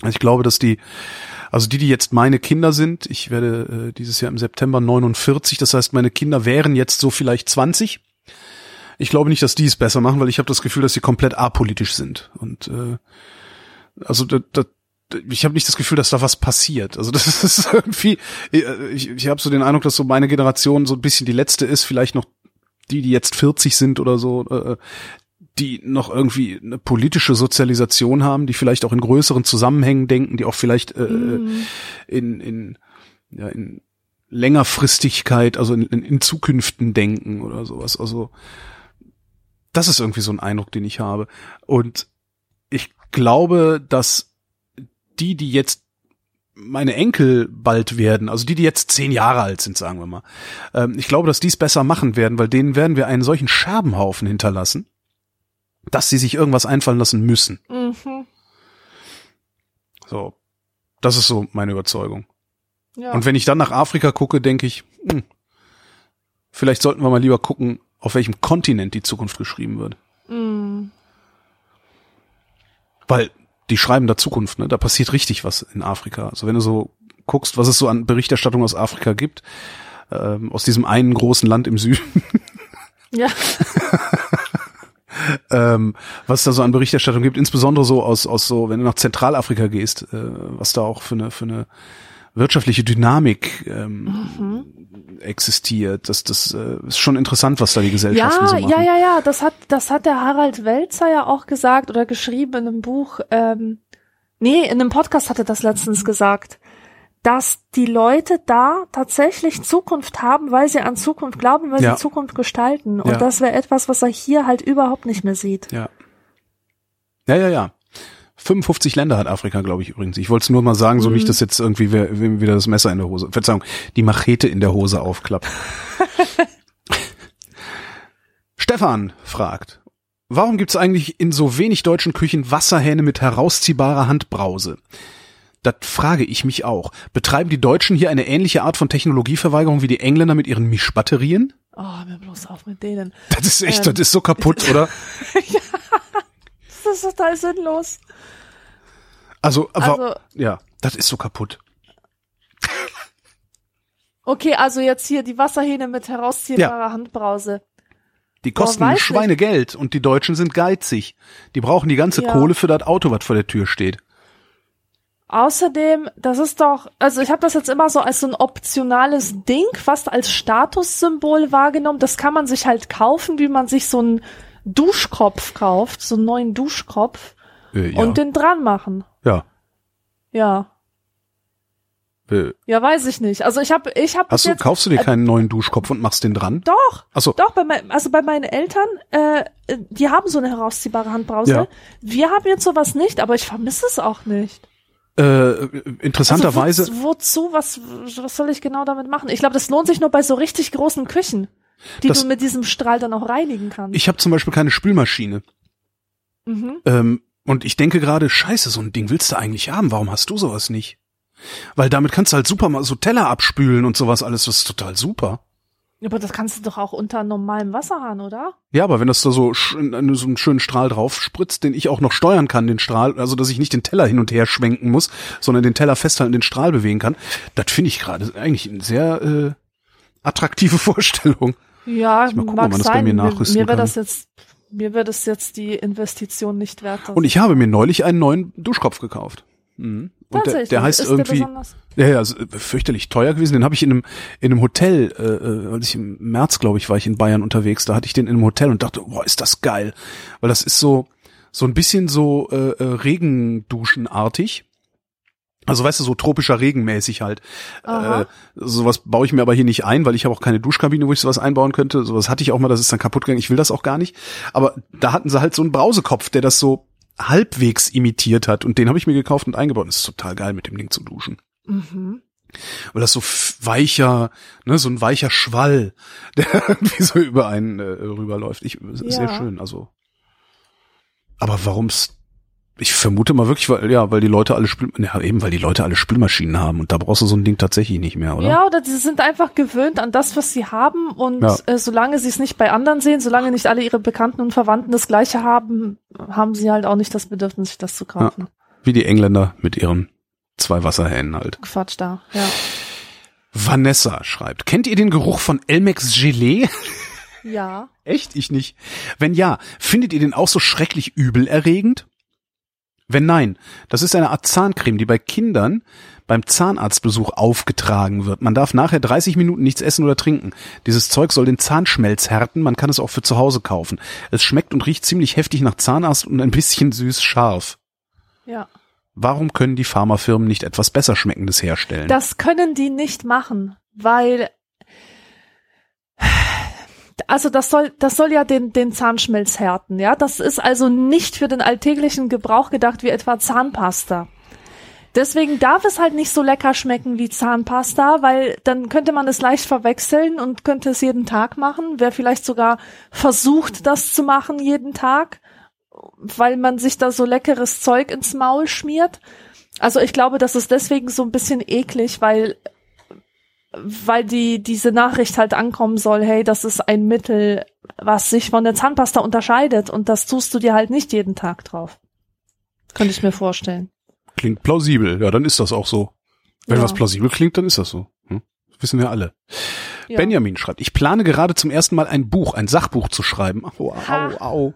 Ich glaube, dass die, also die, die jetzt meine Kinder sind, ich werde äh, dieses Jahr im September 49, das heißt, meine Kinder wären jetzt so vielleicht 20. Ich glaube nicht, dass die es besser machen, weil ich habe das Gefühl, dass sie komplett apolitisch sind. Und äh, also da, da, ich habe nicht das Gefühl, dass da was passiert. Also (laughs) das ist irgendwie, ich, ich habe so den Eindruck, dass so meine Generation so ein bisschen die letzte ist, vielleicht noch die, die jetzt 40 sind oder so, äh, die noch irgendwie eine politische Sozialisation haben, die vielleicht auch in größeren Zusammenhängen denken, die auch vielleicht äh, Mhm. in, in, ja, in Längerfristigkeit, also in, in, in Zukünften denken oder sowas. Also das ist irgendwie so ein Eindruck, den ich habe. Und ich glaube, dass die, die jetzt meine Enkel bald werden, also die, die jetzt zehn Jahre alt sind, sagen wir mal, ähm, ich glaube, dass die es besser machen werden, weil denen werden wir einen solchen Scherbenhaufen hinterlassen, dass sie sich irgendwas einfallen lassen müssen. Mhm. So, das ist so meine Überzeugung. Ja. Und wenn ich dann nach Afrika gucke, denke ich, hm, vielleicht sollten wir mal lieber gucken, auf welchem Kontinent die Zukunft geschrieben wird. mm. Weil die schreiben da Zukunft, ne? Da passiert richtig was in Afrika. Also wenn du so guckst, was es so an Berichterstattung aus Afrika gibt, ähm, aus diesem einen großen Land im Süden, (laughs) Ja. (laughs) ähm, was es da so an Berichterstattung gibt, insbesondere so aus, aus so, wenn du nach Zentralafrika gehst, äh, was da auch für eine, für eine wirtschaftliche Dynamik ähm, existiert. Das, das äh, ist schon interessant, was da die Gesellschaften Ja, so machen. ja, ja, ja, das hat, das hat der Harald Welzer ja auch gesagt oder geschrieben in einem Buch. Ähm, Nee, in einem Podcast hatte das letztens gesagt, dass die Leute da tatsächlich Zukunft haben, weil sie an Zukunft glauben, weil Ja. sie Zukunft gestalten. Und Ja. das wäre etwas, was er hier halt überhaupt nicht mehr sieht. Ja. Ja, ja, ja. 55 Länder hat Afrika, glaube ich, übrigens. Ich wollte es nur mal sagen, so nicht, dass jetzt irgendwie wer, wem wieder das Messer in der Hose, Verzeihung, die Machete in der Hose aufklappt. (laughs) Stefan fragt, warum gibt's eigentlich in so wenig deutschen Küchen Wasserhähne mit herausziehbarer Handbrause? Das frage ich mich auch. Betreiben die Deutschen hier eine ähnliche Art von Technologieverweigerung wie die Engländer mit ihren Mischbatterien? Oh, mir bloß auf mit denen. Das ist echt, Ähm. das ist so kaputt, oder? (laughs) Das ist total sinnlos. Also, aber, Also- ja, das ist so kaputt. Okay, also jetzt hier die Wasserhähne mit herausziehbarer Handbrause. Die kosten weiß Schweinegeld und die Deutschen sind geizig. Die brauchen die ganze Ja. Kohle für das Auto, was vor der Tür steht. Außerdem, das ist doch, also ich habe das jetzt immer so als so ein optionales Ding, fast als Statussymbol wahrgenommen. Das kann man sich halt kaufen, wie man sich so einen Duschkopf kauft, so einen neuen Duschkopf Äh, ja. und den dran machen. ja. Ja. Äh, Ja, weiß ich nicht. Also ich habe ich habe hast du, jetzt kaufst du dir keinen neuen Duschkopf und machst den dran? doch Achso, Doch, bei mein, also bei meinen Eltern, äh, äh, die haben so eine herausziehbare Handbrause. Ja. Wir haben jetzt sowas nicht, aber ich vermisse es auch nicht. äh, interessanterweise, Also wo, wozu? Was, was soll ich genau damit machen? Ich glaube, das lohnt sich nur bei so richtig großen Küchen, die Das- du mit diesem Strahl dann auch reinigen kannst. ich habe zum Beispiel keine Spülmaschine. mhm. Ähm, und ich denke gerade, scheiße, so ein Ding willst du eigentlich haben. Warum hast du sowas nicht? Weil damit kannst du halt super mal so Teller abspülen und sowas alles. Das ist total super. Aber das kannst du doch auch unter normalem Wasserhahn, oder? Ja, aber wenn das da so, so einen schönen Strahl drauf spritzt, den ich auch noch steuern kann, den Strahl, also dass ich nicht den Teller hin und her schwenken muss, sondern den Teller festhalten, den Strahl bewegen kann, das finde ich gerade eigentlich eine sehr äh, attraktive (laughs) Vorstellung. Ja, mal gucken, mag man das bei sein. mir mir nachrüsten mir wäre kann. das jetzt, mir wäre das jetzt die Investition nicht wert. Und ich habe mir neulich einen neuen Duschkopf gekauft. Mhm. Und der, Tatsächlich, der heißt ist der irgendwie, besonders? ja, ja, ist, äh, fürchterlich teuer gewesen. Den habe ich in einem in einem Hotel, äh, äh, als ich im März, glaube ich, war ich in Bayern unterwegs. Da hatte ich den in einem Hotel und dachte, boah, ist das geil, weil das ist so so ein bisschen so äh, äh, Regenduschenartig. Also weißt du, so tropischer Regenmäßig halt. Aha. Äh, sowas baue ich mir aber hier nicht ein, weil ich habe auch keine Duschkabine, wo ich sowas einbauen könnte. Sowas hatte ich auch mal, das ist dann kaputt gegangen. Ich will das auch gar nicht. Aber da hatten sie halt so einen Brausekopf, der das so halbwegs imitiert hat. Und den habe ich mir gekauft und eingebaut. Das ist total geil, mit dem Ding zu duschen. Mhm. Weil das so weicher, ne, so ein weicher Schwall, (laughs) der irgendwie so über einen äh, rüberläuft. Ich, ist sehr Ja. schön, also. Aber warum's, ich vermute mal wirklich, weil, ja, weil die Leute alle Spül, ja, eben, weil die Leute alle Spülmaschinen haben und da brauchst du so ein Ding tatsächlich nicht mehr, oder? Ja, oder sie sind einfach gewöhnt an das, was sie haben und Ja. äh, solange sie es nicht bei anderen sehen, solange nicht alle ihre Bekannten und Verwandten das Gleiche haben, haben sie halt auch nicht das Bedürfnis, sich das zu kaufen. Wie die Engländer mit ihren zwei Wasserhähnen halt. Quatsch da, ja. Vanessa schreibt, kennt ihr den Geruch von Elmex Gelee? (laughs) Ja. Echt? Ich nicht. Wenn ja, findet ihr den auch so schrecklich übelerregend? Wenn nein, das ist eine Art Zahncreme, die bei Kindern beim Zahnarztbesuch aufgetragen wird. Man darf nachher 30 Minuten nichts essen oder trinken. Dieses Zeug soll den Zahnschmelz härten, man kann es auch für zu Hause kaufen. Es schmeckt und riecht ziemlich heftig nach Zahnarzt und ein bisschen süß scharf. Ja. Warum können die Pharmafirmen nicht etwas besser schmeckendes herstellen? Das können die nicht machen, weil also das soll das soll ja den den Zahnschmelz härten, ja? Das ist also nicht für den alltäglichen Gebrauch gedacht wie etwa Zahnpasta. Deswegen darf es halt nicht so lecker schmecken wie Zahnpasta, weil dann könnte man es leicht verwechseln und könnte es jeden Tag machen. Wer vielleicht sogar versucht, das zu machen jeden Tag, weil man sich da so leckeres Zeug ins Maul schmiert. Also ich glaube, das ist deswegen so ein bisschen eklig, weil weil die diese Nachricht halt ankommen soll, hey, das ist ein Mittel, was sich von der Zahnpasta unterscheidet und das tust du dir halt nicht jeden Tag drauf. Könnte ich mir vorstellen. Klingt plausibel. Ja, dann ist das auch so. Wenn Ja. was plausibel klingt, dann ist das so. Hm? Das wissen wir alle. Ja. Benjamin schreibt, ich plane gerade zum ersten Mal ein Buch, ein Sachbuch zu schreiben. Au, au, au.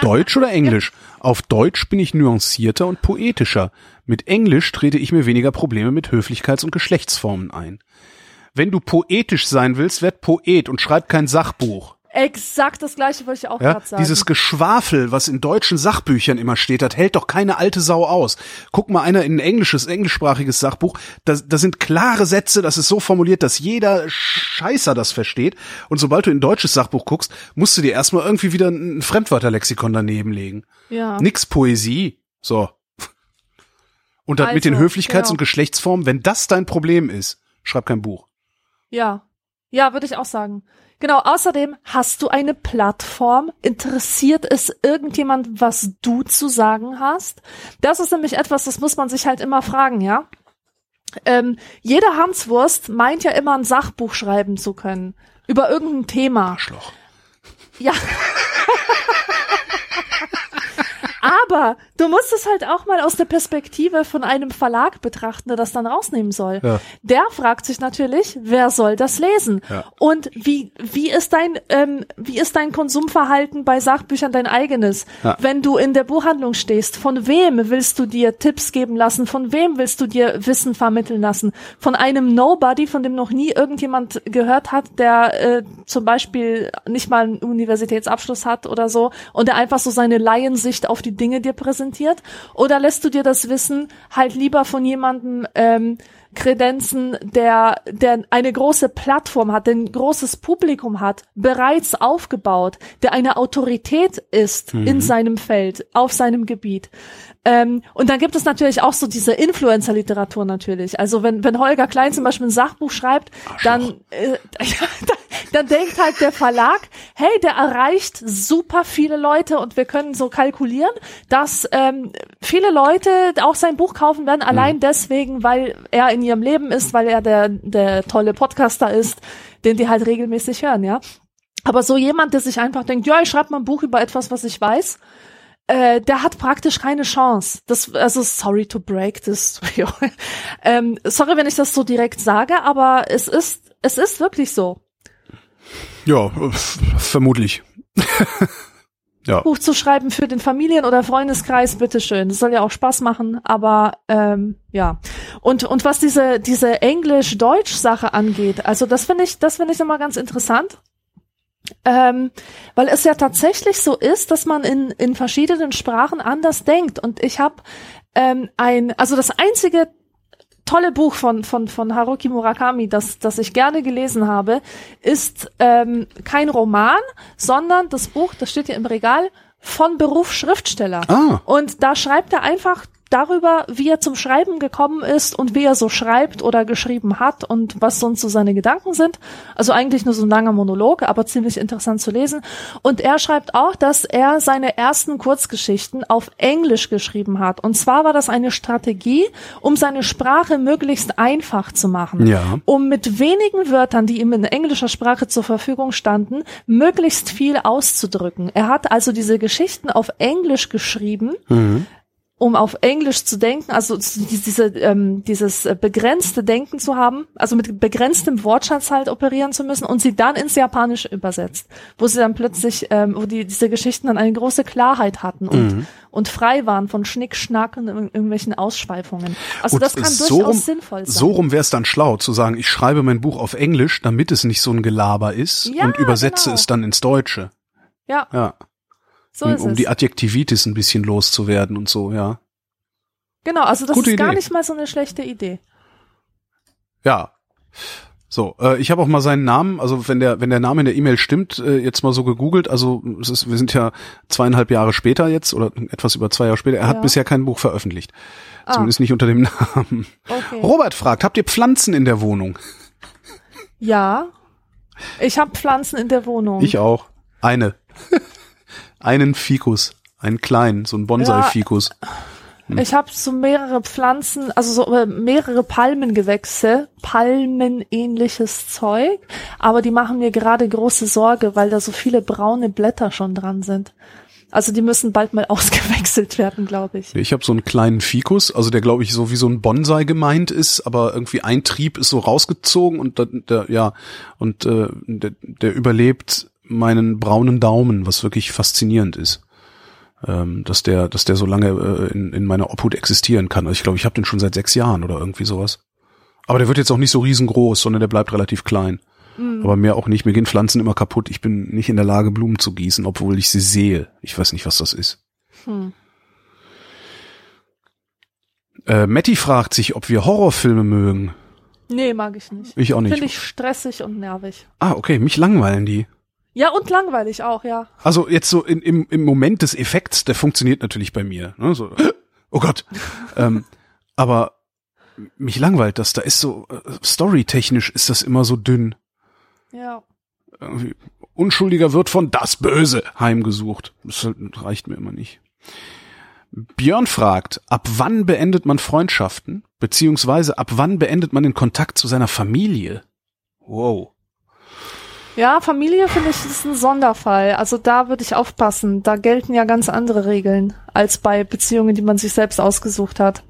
Deutsch oder Englisch? Auf Deutsch bin ich nuancierter und poetischer. Mit Englisch trete ich mir weniger Probleme mit Höflichkeits- und Geschlechtsformen ein. Wenn du poetisch sein willst, werd Poet und schreib kein Sachbuch. Exakt das gleiche wollte ich auch Ja, gerade sagen. dieses Geschwafel, was in deutschen Sachbüchern immer steht, das hält doch keine alte Sau aus. Guck mal einer in ein englisches, englischsprachiges Sachbuch, da, da sind klare Sätze, das ist so formuliert, dass jeder Scheißer das versteht. Und sobald du in ein deutsches Sachbuch guckst, musst du dir erstmal irgendwie wieder ein Fremdwörterlexikon daneben legen. ja. Nix Poesie. So. Und das mit den Also, Höflichkeits- genau. und Geschlechtsformen, wenn das dein Problem ist, schreib kein Buch. Ja. Ja, würde ich auch sagen. Genau, außerdem hast du eine Plattform, interessiert es irgendjemand, was du zu sagen hast? Das ist nämlich etwas, das muss man sich halt immer fragen, ja? Ähm, jeder Hanswurst meint ja immer ein Sachbuch schreiben zu können. Über irgendein Thema. Arschloch. Ja. (laughs) Aber du musst es halt auch mal aus der Perspektive von einem Verlag betrachten, der das dann rausnehmen soll. Ja. Der fragt sich natürlich, wer soll das lesen? Ja. Und wie, wie ist dein, ähm, wie ist dein Konsumverhalten bei Sachbüchern dein eigenes? Ja. Wenn du in der Buchhandlung stehst, von wem willst du dir Tipps geben lassen? Von wem willst du dir Wissen vermitteln lassen? Von einem Nobody, von dem noch nie irgendjemand gehört hat, der äh, zum Beispiel nicht mal einen Universitätsabschluss hat oder so und der einfach so seine Laiensicht auf die Dinge dir präsentiert? Oder lässt du dir das Wissen halt lieber von jemandem ähm, kredenzen, der, der eine große Plattform hat, der ein großes Publikum hat, bereits aufgebaut, der eine Autorität ist in seinem Feld, auf seinem Gebiet. Ähm, und dann gibt es natürlich auch so diese Influencer-Literatur natürlich. Also wenn, wenn Holger Klein zum Beispiel ein Sachbuch schreibt, dann, äh, (laughs) dann denkt halt der Verlag, hey, der erreicht super viele Leute und wir können so kalkulieren, dass ähm, viele Leute auch sein Buch kaufen werden, allein deswegen, weil er in ihrem Leben ist, weil er der, der tolle Podcaster ist, den die halt regelmäßig hören, ja. Aber so jemand, der sich einfach denkt, ja, ich schreibe mal ein Buch über etwas, was ich weiß, äh, der hat praktisch keine Chance. Das, also sorry to break this. (laughs) ähm, sorry, wenn ich das so direkt sage, aber es ist, es ist wirklich so. Ja, (laughs) vermutlich. (laughs) ja. Buch zu schreiben für den Familien- oder Freundeskreis, bitteschön. Das soll ja auch Spaß machen, aber ähm, ja. Und und was diese diese Englisch-Deutsch-Sache angeht, also das finde ich, das finde ich immer ganz interessant. Ähm, weil es ja tatsächlich so ist, dass man in, in verschiedenen Sprachen anders denkt. Und ich habe ähm, ein, also das einzige tolle Buch von, von, von Haruki Murakami, das, das ich gerne gelesen habe, ist ähm, kein Roman, sondern das Buch, das steht hier im Regal, von Beruf Schriftsteller. Ah. Und da schreibt er einfach darüber, wie er zum Schreiben gekommen ist und wie er so schreibt oder geschrieben hat und was sonst so seine Gedanken sind. Also eigentlich nur so ein langer Monolog, aber ziemlich interessant zu lesen. Und er schreibt auch, dass er seine ersten Kurzgeschichten auf Englisch geschrieben hat. Und zwar war das eine Strategie, um seine Sprache möglichst einfach zu machen. Ja. Um mit wenigen Wörtern, die ihm in englischer Sprache zur Verfügung standen, möglichst viel auszudrücken. Er hat also diese Geschichten auf Englisch geschrieben, um auf Englisch zu denken, also diese, ähm, dieses äh, begrenzte Denken zu haben, also mit begrenztem Wortschatz halt operieren zu müssen und sie dann ins Japanische übersetzt, wo sie dann plötzlich, ähm, wo die diese Geschichten dann eine große Klarheit hatten und, und frei waren von Schnick, Schnack und ir- irgendwelchen Ausschweifungen. Also Gut, das kann so durchaus rum, sinnvoll sein. So rum wäre es dann schlau, zu sagen, ich schreibe mein Buch auf Englisch, damit es nicht so ein Gelaber ist Ja, und übersetze genau. es dann ins Deutsche. ja, Ja, so um, um die Adjektivitis ein bisschen loszuwerden und so, ja. genau, also das Gute ist gar Idee. nicht mal so eine schlechte Idee. Ja. So, äh, ich habe auch mal seinen Namen, also wenn der wenn der Name in der E-Mail stimmt, äh, jetzt mal so gegoogelt. Also es ist, wir sind ja zweieinhalb Jahre später jetzt oder etwas über zwei Jahre später. Er Ja. hat bisher kein Buch veröffentlicht, Ah. zumindest nicht unter dem (laughs) Namen. Okay. Robert fragt: Habt ihr Pflanzen in der Wohnung? Ja. Ich habe Pflanzen in der Wohnung. Ich auch. Eine. (laughs) Einen Fikus, einen kleinen, so ein Bonsai-Fikus. Ich habe so mehrere Pflanzen, also so äh, mehrere Palmengewächse, palmenähnliches Zeug, aber die machen mir gerade große Sorge, weil da so viele braune Blätter schon dran sind. Also die müssen bald mal (laughs) ausgewechselt werden, glaube ich. Ich habe so einen kleinen Fikus, also der glaube ich so wie so ein Bonsai gemeint ist, aber irgendwie ein Trieb ist so rausgezogen und der, der ja und äh, der, der überlebt meinen braunen Daumen, was wirklich faszinierend ist, ähm, dass der dass der so lange äh, in, in meiner Obhut existieren kann. Also ich glaube, ich habe den schon seit sechs Jahren oder irgendwie sowas. Aber der wird jetzt auch nicht so riesengroß, sondern der bleibt relativ klein. Mhm. Aber mehr auch nicht. Mir gehen Pflanzen immer kaputt. Ich bin nicht in der Lage, Blumen zu gießen, obwohl ich sie sehe. Ich weiß nicht, was das ist. Hm. Äh, Matti fragt sich, ob wir Horrorfilme mögen. Nee, mag ich nicht. Ich auch nicht. Finde ich stressig und nervig. Ah, okay, mich langweilen die. Ja, und langweilig auch, ja. Also jetzt so in, im, im Moment des Effekts, der funktioniert natürlich bei mir. Ne? So, (gasps) oh Gott. (laughs) ähm, aber mich langweilt das. Da ist so, äh, storytechnisch ist das immer so dünn. Ja. Irgendwie, Unschuldiger wird von das Böse heimgesucht. Das reicht mir immer nicht. Björn fragt, ab wann beendet man Freundschaften? Beziehungsweise ab wann beendet man den Kontakt zu seiner Familie? Wow. Ja, Familie finde ich ist ein Sonderfall. Also da würde ich aufpassen. Da gelten ja ganz andere Regeln als bei Beziehungen, die man sich selbst ausgesucht hat.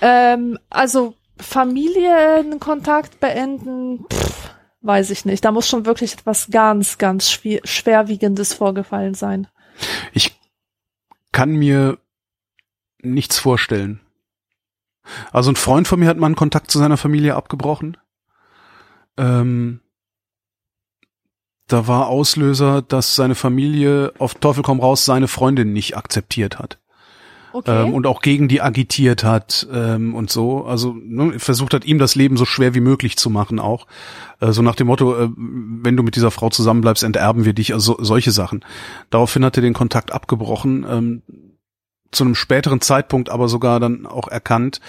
Ähm, also Familienkontakt beenden, pff, weiß ich nicht. Da muss schon wirklich etwas ganz, ganz schwer, schwerwiegendes vorgefallen sein. Ich kann mir nichts vorstellen. Also ein Freund von mir hat mal einen Kontakt zu seiner Familie abgebrochen. Ähm, da war Auslöser, dass seine Familie auf Teufel komm raus seine Freundin nicht akzeptiert hat. Okay. Ähm, und auch gegen die agitiert hat ähm, und so. Also ne, versucht hat, ihm das Leben so schwer wie möglich zu machen auch. Äh, so nach dem Motto, äh, wenn du mit dieser Frau zusammenbleibst, enterben wir dich. Also solche Sachen. Daraufhin hat er den Kontakt abgebrochen. Ähm, zu einem späteren Zeitpunkt aber sogar dann auch erkannt,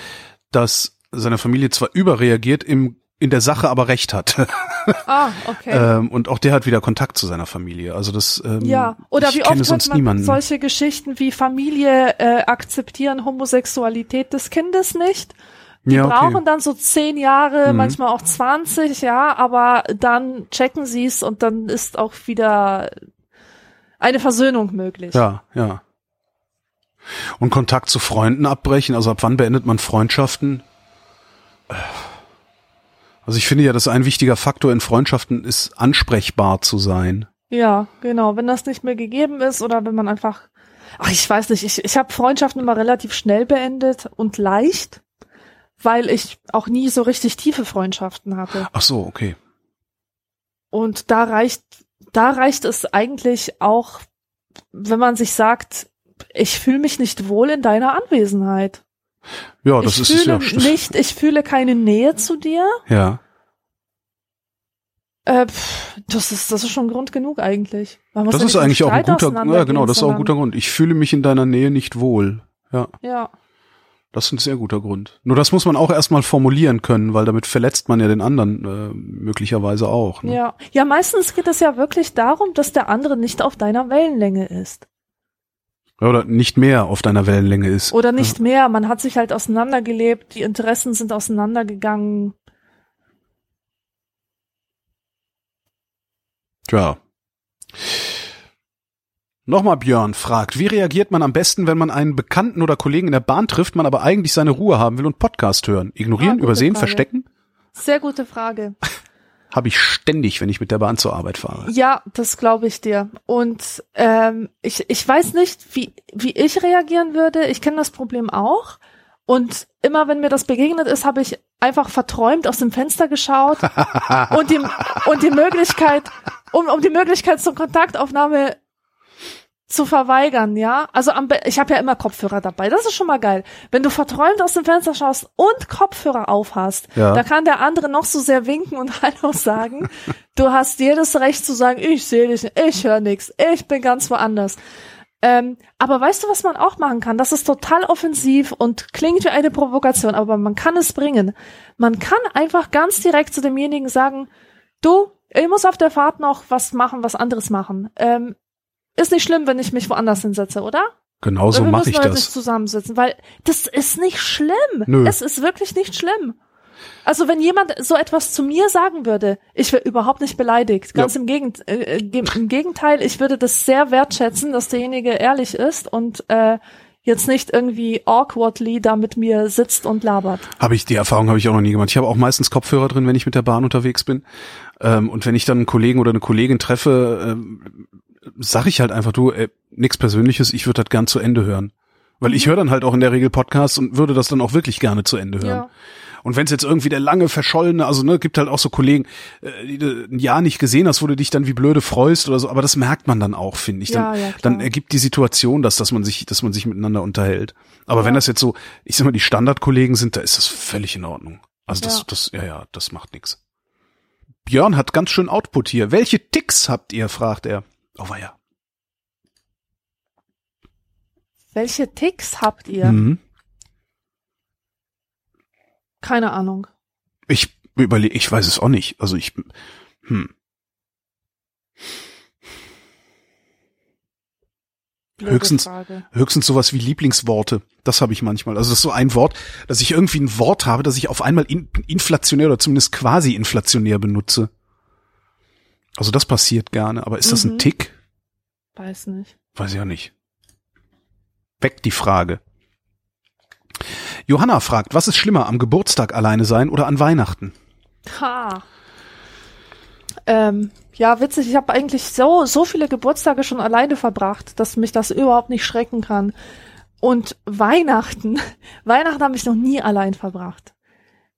dass seine Familie zwar überreagiert, im in der Sache aber recht hat. (laughs) ah, okay. ähm, und auch der hat wieder Kontakt zu seiner Familie. Also das ähm, ja, oder wie oft hört man niemanden. solche Geschichten wie Familie äh, akzeptieren Homosexualität des Kindes nicht. Die ja, okay. brauchen dann so zehn Jahre, Mhm. manchmal auch 20, ja, aber dann checken sie es und dann ist auch wieder eine Versöhnung möglich. Ja, ja. Und Kontakt zu Freunden abbrechen, also ab wann beendet man Freundschaften? Also ich finde ja, dass ein wichtiger Faktor in Freundschaften ist, ansprechbar zu sein. Ja, genau. Wenn das nicht mehr gegeben ist oder wenn man einfach, ach, ich weiß nicht, ich, ich habe Freundschaften immer relativ schnell beendet und leicht, weil ich auch nie so richtig tiefe Freundschaften hatte. Ach so, okay. Und da reicht, da reicht es eigentlich auch, wenn man sich sagt, ich fühle mich nicht wohl in deiner Anwesenheit. Ja, das ich ist fühle ja. nicht, ich fühle keine Nähe zu dir. Ja. Äh, pff, das ist, das ist schon Grund genug eigentlich. Das ja ist eigentlich auch ein guter, ja genau, das ist auch ein guter Grund. Ich fühle mich in deiner Nähe nicht wohl. Ja, Ja, das ist ein sehr guter Grund. Nur das muss man auch erstmal formulieren können, weil damit verletzt man ja den anderen äh, möglicherweise auch. Ne? ja. Ja, meistens geht es ja wirklich darum, dass der andere nicht auf deiner Wellenlänge ist. Oder nicht mehr auf deiner Wellenlänge ist. Oder nicht mehr. Man hat sich halt auseinandergelebt, die Interessen sind auseinandergegangen. Tja. Nochmal Björn fragt, wie reagiert man am besten, wenn man einen Bekannten oder Kollegen in der Bahn trifft, man aber eigentlich seine Ruhe haben will und Podcast hören? Ah, Ignorieren, gute übersehen, Frage. verstecken? Sehr gute Frage. Habe ich ständig, wenn ich mit der Bahn zur Arbeit fahre. Ja, das glaube ich dir. Und ähm, ich, ich weiß nicht, wie, wie ich reagieren würde. Ich kenne das Problem auch. Und immer wenn mir das begegnet ist, habe ich einfach verträumt aus dem Fenster geschaut (laughs) und die, und die Möglichkeit, um, um die Möglichkeit zur Kontaktaufnahme zu verweigern, ja. Also am, be- ich habe ja immer Kopfhörer dabei. Das ist schon mal geil. Wenn du verträumt aus dem Fenster schaust und Kopfhörer aufhast, Ja. da kann der andere noch so sehr winken und (laughs) Hallo sagen. du hast jedes Recht zu sagen, ich sehe dich, nicht, ich höre nichts, ich bin ganz woanders. Ähm, aber weißt du, was man auch machen kann? Das ist total offensiv und klingt wie eine Provokation, aber man kann es bringen. Man kann einfach ganz direkt zu demjenigen sagen, du, ich muss auf der Fahrt noch was machen, was anderes machen. Ähm, ist nicht schlimm, wenn ich mich woanders hinsetze, oder? Genau so Weil wir mache ich halt nicht das. zusammensitzen, weil das ist nicht schlimm. Nö. Es ist wirklich nicht schlimm. Also wenn jemand so etwas zu mir sagen würde, ich wäre überhaupt nicht beleidigt. Ganz im, Gegend, äh, äh, im Gegenteil, ich würde das sehr wertschätzen, dass derjenige ehrlich ist und äh, jetzt nicht irgendwie awkwardly da mit mir sitzt und labert. Habe ich die Erfahrung habe ich auch noch nie gemacht. Ich habe auch meistens Kopfhörer drin, wenn ich mit der Bahn unterwegs bin. Ähm, und wenn ich dann einen Kollegen oder eine Kollegin treffe, ähm, sag ich halt einfach, du, äh, nix Persönliches, ich würde das gern zu Ende hören. Weil Mhm. ich höre dann halt auch in der Regel Podcasts und würde das dann auch wirklich gerne zu Ende hören. Ja. Und wenn es jetzt irgendwie der lange verschollene, also ne, gibt halt auch so Kollegen, äh, die du ein Jahr nicht gesehen hast, wo du dich dann wie blöde freust oder so, aber das merkt man dann auch, finde ich. Dann, Ja, ja, dann ergibt die Situation das, dass man sich, dass man sich miteinander unterhält. Aber wenn das jetzt so, ich sag mal, die Standardkollegen sind, da ist das völlig in Ordnung. Also das, Ja. das, ja, ja, das macht nix. Björn hat ganz schön Output hier. Welche Ticks habt ihr? fragt er. Oh ja. Welche Ticks habt ihr? Mhm. Keine Ahnung. Ich überlege, ich weiß es auch nicht. Also ich, hm. Blöde Höchstens- Frage. Höchstens sowas wie Lieblingsworte. Das habe ich manchmal. Also das ist so ein Wort, dass ich irgendwie ein Wort habe, das ich auf einmal in, inflationär oder zumindest quasi inflationär benutze. Also das passiert gerne. Aber ist das ein Mhm. Tick? Weiß nicht. Weiß ich ja nicht. Weg die Frage. Johanna fragt, was ist schlimmer, am Geburtstag alleine sein oder an Weihnachten? Ha. Ähm, ja, witzig, ich habe eigentlich so, so viele Geburtstage schon alleine verbracht, dass mich das überhaupt nicht schrecken kann. Und Weihnachten, (laughs) Weihnachten habe ich noch nie allein verbracht.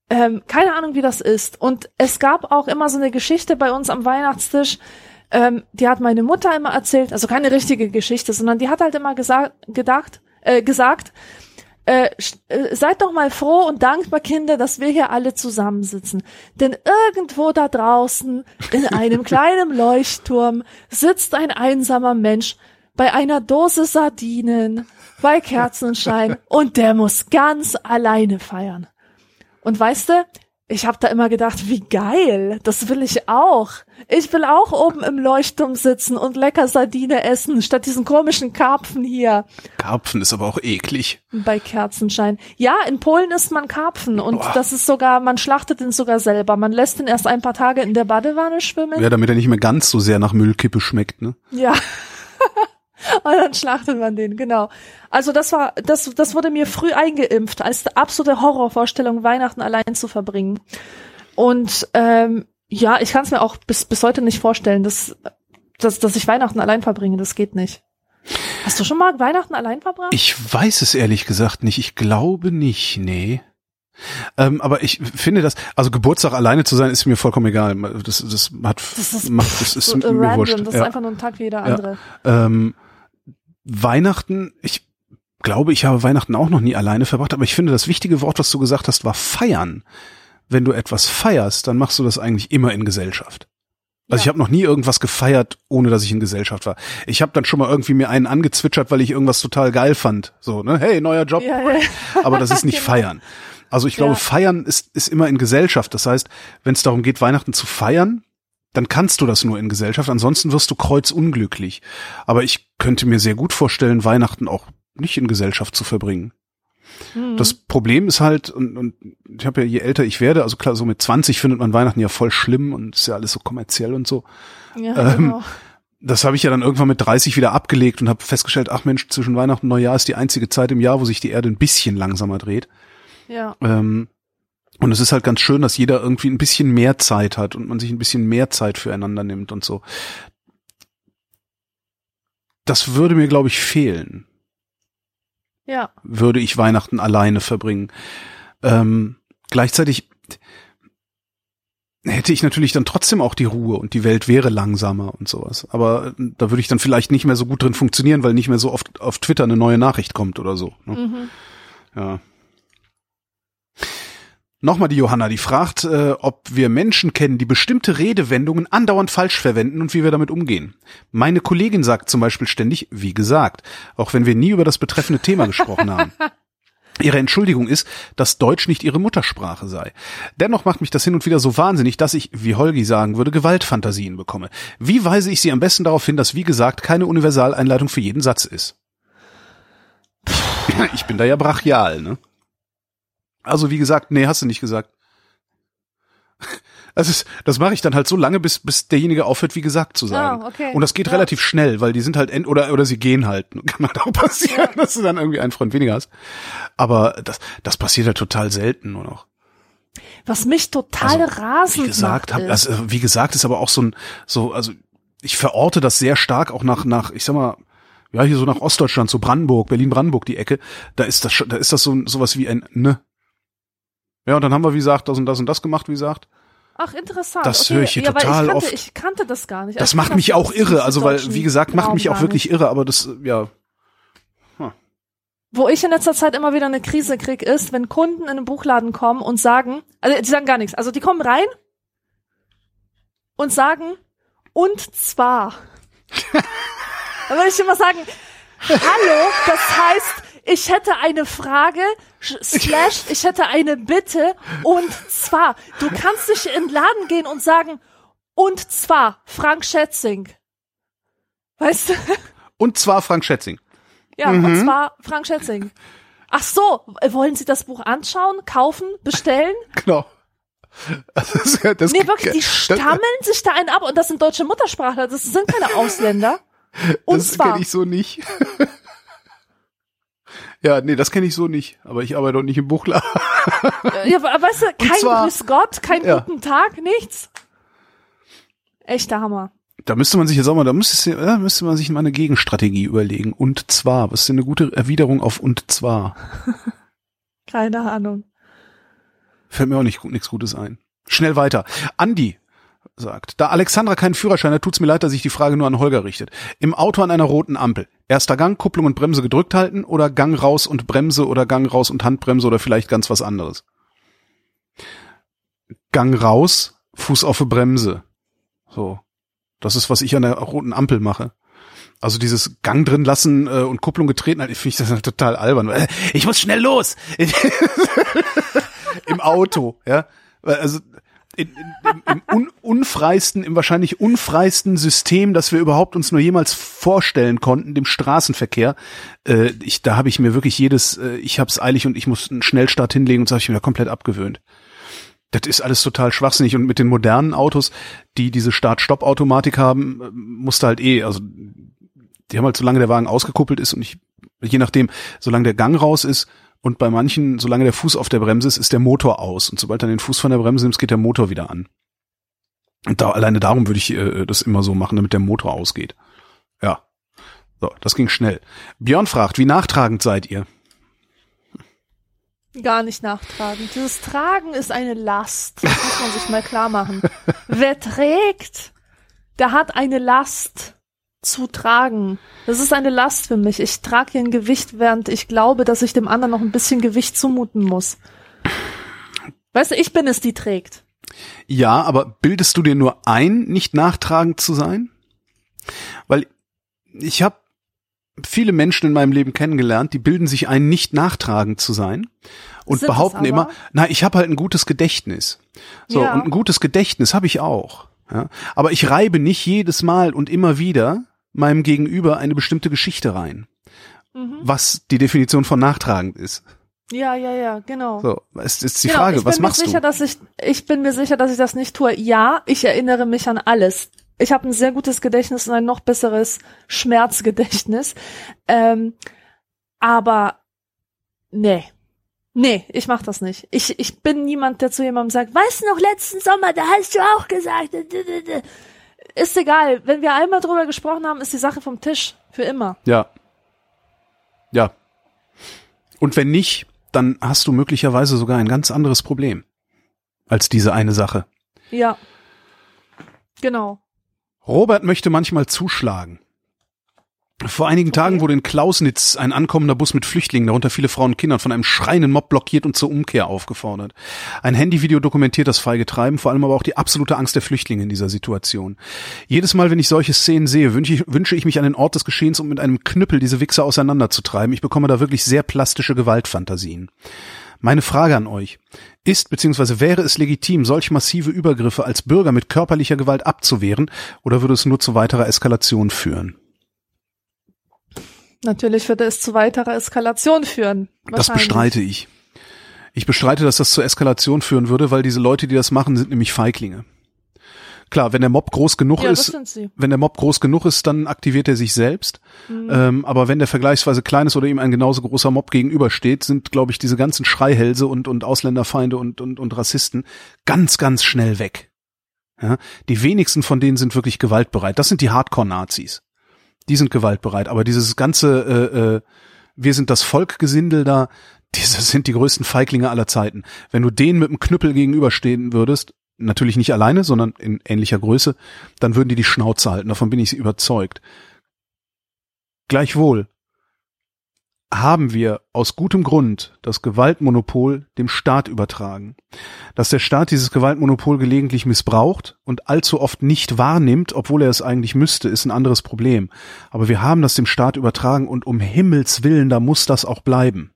Ähm, keine Ahnung, wie das ist. Und es gab auch immer so eine Geschichte bei uns am Weihnachtstisch, ähm, die hat meine Mutter immer erzählt, also keine richtige Geschichte, sondern die hat halt immer gesagt, gedacht, äh, gesagt, äh, äh, seid doch mal froh und dankbar, Kinder, dass wir hier alle zusammensitzen. Denn irgendwo da draußen, in einem (laughs) kleinen Leuchtturm, sitzt ein einsamer Mensch bei einer Dose Sardinen, bei Kerzenschein (laughs) und der muss ganz alleine feiern. Und weißt du, ich habe da immer gedacht, wie geil, das will ich auch. Ich will auch oben im Leuchtturm sitzen und lecker Sardine essen, statt diesen komischen Karpfen hier Karpfen ist aber auch eklig. bei Kerzenschein. Ja, in Polen isst man Karpfen und Boah. das ist sogar, man schlachtet ihn sogar selber. Man lässt ihn erst ein paar Tage in der Badewanne schwimmen. Ja, damit er nicht mehr ganz so sehr nach Müllkippe schmeckt, ne? Ja. (laughs) Und dann schlachtet man den, genau. Also das war, das, das wurde mir früh eingeimpft, als absolute Horrorvorstellung, Weihnachten allein zu verbringen. Und ähm, ja, ich kann es mir auch bis, bis heute nicht vorstellen, dass, dass, dass ich Weihnachten allein verbringe. Das geht nicht. Hast du schon mal Weihnachten allein verbracht? Ich weiß es ehrlich gesagt nicht. Ich glaube nicht, nee. Ähm, aber ich finde das, also Geburtstag alleine zu sein, ist mir vollkommen egal. Das, das hat, das ist, macht, das ist so, mir random, wurscht. das ist ja. einfach nur ein Tag wie jeder Ja. andere. ähm, Weihnachten, ich glaube, ich habe Weihnachten auch noch nie alleine verbracht, aber ich finde, das wichtige Wort, was du gesagt hast, war feiern. Wenn du etwas feierst, dann machst du das eigentlich immer in Gesellschaft. Also Ja. ich habe noch nie irgendwas gefeiert, ohne dass ich in Gesellschaft war. Ich habe dann schon mal irgendwie mir einen angezwitschert, weil ich irgendwas total geil fand. So, ne, hey, neuer Job. Ja, ja. (laughs) Aber das ist nicht Genau. feiern. Also ich glaube, feiern ist, ist immer in Gesellschaft. Das heißt, wenn es darum geht, Weihnachten zu feiern, dann kannst du das nur in Gesellschaft. Ansonsten wirst du kreuzunglücklich. Aber ich könnte mir sehr gut vorstellen, Weihnachten auch nicht in Gesellschaft zu verbringen. Mhm. Das Problem ist halt, und, und ich habe ja, je älter ich werde, also klar, so mit 20 findet man Weihnachten ja voll schlimm und ist ja alles so kommerziell und so. ja, ähm, genau. Das habe ich ja dann irgendwann mit 30 wieder abgelegt und habe festgestellt, ach Mensch, zwischen Weihnachten und Neujahr ist die einzige Zeit im Jahr, wo sich die Erde ein bisschen langsamer dreht. ja. Ähm, und es ist halt ganz schön, dass jeder irgendwie ein bisschen mehr Zeit hat und man sich ein bisschen mehr Zeit füreinander nimmt und so. Das würde mir, glaube ich, fehlen, Ja. würde ich Weihnachten alleine verbringen. Ähm, gleichzeitig hätte ich natürlich dann trotzdem auch die Ruhe und die Welt wäre langsamer und sowas. Aber äh, da würde ich dann vielleicht nicht mehr so gut drin funktionieren, weil nicht mehr so oft auf Twitter eine neue Nachricht kommt oder so. Ne? Mhm. Ja. Nochmal die Johanna, die fragt, äh, ob wir Menschen kennen, die bestimmte Redewendungen andauernd falsch verwenden und wie wir damit umgehen. Meine Kollegin sagt zum Beispiel ständig, wie gesagt, auch wenn wir nie über das betreffende Thema gesprochen haben. (laughs) Ihre Entschuldigung ist, dass Deutsch nicht ihre Muttersprache sei. Dennoch macht mich das hin und wieder so wahnsinnig, dass ich, wie Holgi sagen würde, Gewaltfantasien bekomme. Wie weise ich sie am besten darauf hin, dass, wie gesagt, keine Universaleinleitung für jeden Satz ist? (laughs) Ich bin da ja brachial, ne? Also wie gesagt, nee, hast du nicht gesagt. Das ist, das mache ich dann halt so lange, bis bis derjenige aufhört, wie gesagt zu sagen. Ah, okay. Und das geht Ja. relativ schnell, weil die sind halt end oder oder sie gehen halt. (laughs) Kann halt auch passieren, dass du dann irgendwie einen Freund weniger hast. Aber das das passiert ja total selten nur noch. Was mich total Also, rasend Wie gesagt, macht, hab, ist, also, wie gesagt, ist aber auch so ein so also ich verorte das sehr stark auch nach nach ich sag mal ja hier so nach Ostdeutschland, so Brandenburg, Berlin Brandenburg die Ecke, da ist das schon, da ist das so sowas wie ein ne Ja, und dann haben wir, wie gesagt, das und das und das gemacht, wie gesagt. Ach, interessant. Das okay. höre ich hier ja, total ich kannte, oft. Ich kannte das gar nicht. Das Also, macht ich mich auch irre, also weil, wie gesagt, macht mich auch wirklich nicht. irre, aber das, ja, Wo ich in letzter Zeit immer wieder eine Krise krieg, ist, wenn Kunden in einen Buchladen kommen und sagen, also die sagen gar nichts, also die kommen rein und sagen, und zwar. (laughs) Dann würde ich immer sagen, hallo, das heißt, ich hätte eine Frage, slash, (laughs) ich hätte eine Bitte, und zwar, du kannst nicht in den Laden gehen und sagen, und zwar, Frank Schätzing. Weißt du? und zwar Frank Schätzing. Ja, Mhm. und zwar Frank Schätzing. Ach so, wollen Sie das Buch anschauen, kaufen, bestellen? (laughs) Genau. Das das Nee, wirklich, die das- stammeln sich da einen ab und das sind deutsche Muttersprachler, das sind keine Ausländer. (laughs) Und das zwar, kenne ich so nicht. Ja, nee, das kenne ich so nicht. Aber ich arbeite doch nicht im Buchladen. äh, ja, weißt du, (laughs) kein zwar- Grüß Gott, kein Ja. guten Tag, nichts. Echter Hammer. Da müsste man sich jetzt auch mal, da müsste, da müsste man sich mal eine Gegenstrategie überlegen. Und zwar, was ist denn eine gute Erwiderung auf und zwar? (laughs) Keine Ahnung. Fällt mir auch nicht nichts Gutes ein. Schnell weiter. Andi sagt, da Alexandra keinen Führerschein hat, tut's mir leid, dass sich die Frage nur an Holger richtet. Im Auto an einer roten Ampel. Erster Gang, Kupplung und Bremse gedrückt halten oder Gang raus und Bremse oder Gang raus und Handbremse oder vielleicht ganz was anderes. Gang raus, Fuß auf die Bremse. So. Das ist, was ich an der roten Ampel mache. Also dieses Gang drin lassen äh, und Kupplung getreten, halt, finde ich das (laughs) total albern. Ich muss schnell los. (laughs) Im Auto, ja. Also in, in, im, un, unfreisten, im wahrscheinlich unfreisten System, das wir überhaupt uns nur jemals vorstellen konnten, dem Straßenverkehr. Äh, ich, da habe ich mir wirklich jedes, äh, ich hab's eilig und ich muss einen Schnellstart hinlegen und so habe ich mir da komplett abgewöhnt. Das ist alles total schwachsinnig und mit den modernen Autos, die diese Start-Stopp-Automatik haben, äh, musste halt eh, also die haben halt, solange der Wagen ausgekuppelt ist und ich, je nachdem, solange der Gang raus ist und bei manchen, solange der Fuß auf der Bremse ist, ist der Motor aus und sobald du den Fuß von der Bremse nimmst, geht der Motor wieder an. Und da, alleine darum würde ich äh, das immer so machen, damit der Motor ausgeht. Ja. So, das ging schnell. Björn fragt, wie nachtragend seid ihr? Gar nicht nachtragen. Dieses Tragen ist eine Last. Das muss man sich mal klar machen. (laughs) Wer trägt, der hat eine Last zu tragen. Das ist eine Last für mich. Ich trage hier ein Gewicht, während ich glaube, dass ich dem anderen noch ein bisschen Gewicht zumuten muss. Weißt du, ich bin es, die trägt. Ja, aber bildest du dir nur ein, nicht nachtragend zu sein? Weil ich habe viele Menschen in meinem Leben kennengelernt, die bilden sich ein, nicht nachtragend zu sein und Sind behaupten immer, na, ich habe halt ein gutes Gedächtnis. So, Ja. und ein gutes Gedächtnis habe ich auch. Ja? Aber ich reibe nicht jedes Mal und immer wieder meinem Gegenüber eine bestimmte Geschichte rein, Mhm. was die Definition von nachtragend ist. Ja, ja, ja, genau. So, es ist die genau, Frage, ich was bin machst mir sicher, du? Dass ich, ich bin mir sicher, dass ich das nicht tue. Ja, ich erinnere mich an alles. Ich habe ein sehr gutes Gedächtnis und ein noch besseres Schmerzgedächtnis. Ähm, aber nee. Nee, ich mach das nicht. Ich, ich bin niemand, der zu jemandem sagt, weißt du noch, letzten Sommer, da hast du auch gesagt. d- d- d- d-" Ist egal. Wenn wir einmal drüber gesprochen haben, ist die Sache vom Tisch. Für immer. Ja. Ja. Und wenn nicht, dann hast du möglicherweise sogar ein ganz anderes Problem als diese eine Sache. Ja. Genau. Robert möchte manchmal zuschlagen. Vor einigen Tagen wurde in Klausnitz ein ankommender Bus mit Flüchtlingen, darunter viele Frauen und Kinder, von einem schreienden Mob blockiert und zur Umkehr aufgefordert. Ein Handyvideo dokumentiert das feige Treiben, vor allem aber auch die absolute Angst der Flüchtlinge in dieser Situation. Jedes Mal, wenn ich solche Szenen sehe, wünsche ich, wünsche ich mich an den Ort des Geschehens, um mit einem Knüppel diese Wichser auseinanderzutreiben. Ich bekomme da wirklich sehr plastische Gewaltfantasien. Meine Frage an euch. Ist bzw. wäre es legitim, solch massive Übergriffe als Bürger mit körperlicher Gewalt abzuwehren oder würde es nur zu weiterer Eskalation führen? Natürlich würde es zu weiterer Eskalation führen. Das bestreite ich. Ich bestreite, dass das zur Eskalation führen würde, weil diese Leute, die das machen, sind nämlich Feiglinge. Klar, wenn der Mob groß genug Ja, ist, wenn der Mob groß genug ist, dann aktiviert er sich selbst. Mhm. Ähm, aber wenn der vergleichsweise klein ist oder ihm ein genauso großer Mob gegenübersteht, sind, glaube ich, diese ganzen Schreihälse und, und Ausländerfeinde und, und, und Rassisten ganz, ganz schnell weg. Ja? Die wenigsten von denen sind wirklich gewaltbereit. Das sind die Hardcore-Nazis. Die sind gewaltbereit. Aber dieses ganze, äh, äh, wir sind das Volkgesindel da, diese (laughs) sind die größten Feiglinge aller Zeiten. Wenn du denen mit dem Knüppel gegenüberstehen würdest, natürlich nicht alleine, sondern in ähnlicher Größe, dann würden die die Schnauze halten. Davon bin ich überzeugt. Gleichwohl haben wir aus gutem Grund das Gewaltmonopol dem Staat übertragen. Dass der Staat dieses Gewaltmonopol gelegentlich missbraucht und allzu oft nicht wahrnimmt, obwohl er es eigentlich müsste, ist ein anderes Problem. Aber wir haben das dem Staat übertragen und um Himmels willen, da muss das auch bleiben.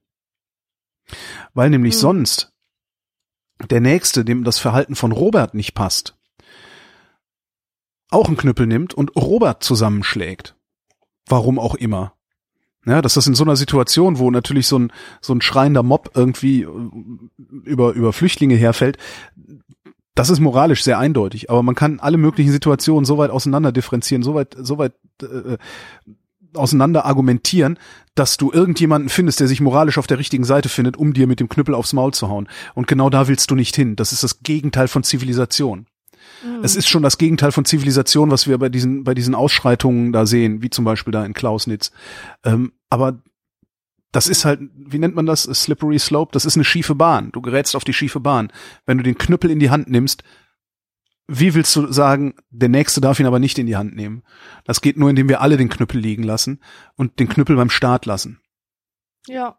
Weil nämlich hm. sonst der Nächste, dem das Verhalten von Robert nicht passt, auch einen Knüppel nimmt und Robert zusammenschlägt. Warum auch immer. Ja, dass das in so einer Situation, wo natürlich so ein, so ein schreiender Mob irgendwie äh, über, über Flüchtlinge herfällt, das ist moralisch sehr eindeutig. Aber man kann alle möglichen Situationen so weit auseinander differenzieren, so weit, so weit äh, auseinander argumentieren, dass du irgendjemanden findest, der sich moralisch auf der richtigen Seite findet, um dir mit dem Knüppel aufs Maul zu hauen. Und genau da willst du nicht hin. Das ist das Gegenteil von Zivilisation. Es ist schon das Gegenteil von Zivilisation, was wir bei diesen, bei diesen Ausschreitungen da sehen, wie zum Beispiel da in Klausnitz. Ähm, aber das ist halt, wie nennt man das? A slippery slope. Das ist eine schiefe Bahn. Du gerätst auf die schiefe Bahn. Wenn du den Knüppel in die Hand nimmst, wie willst du sagen, der Nächste darf ihn aber nicht in die Hand nehmen? Das geht nur, indem wir alle den Knüppel liegen lassen und den Knüppel beim Start lassen. Ja.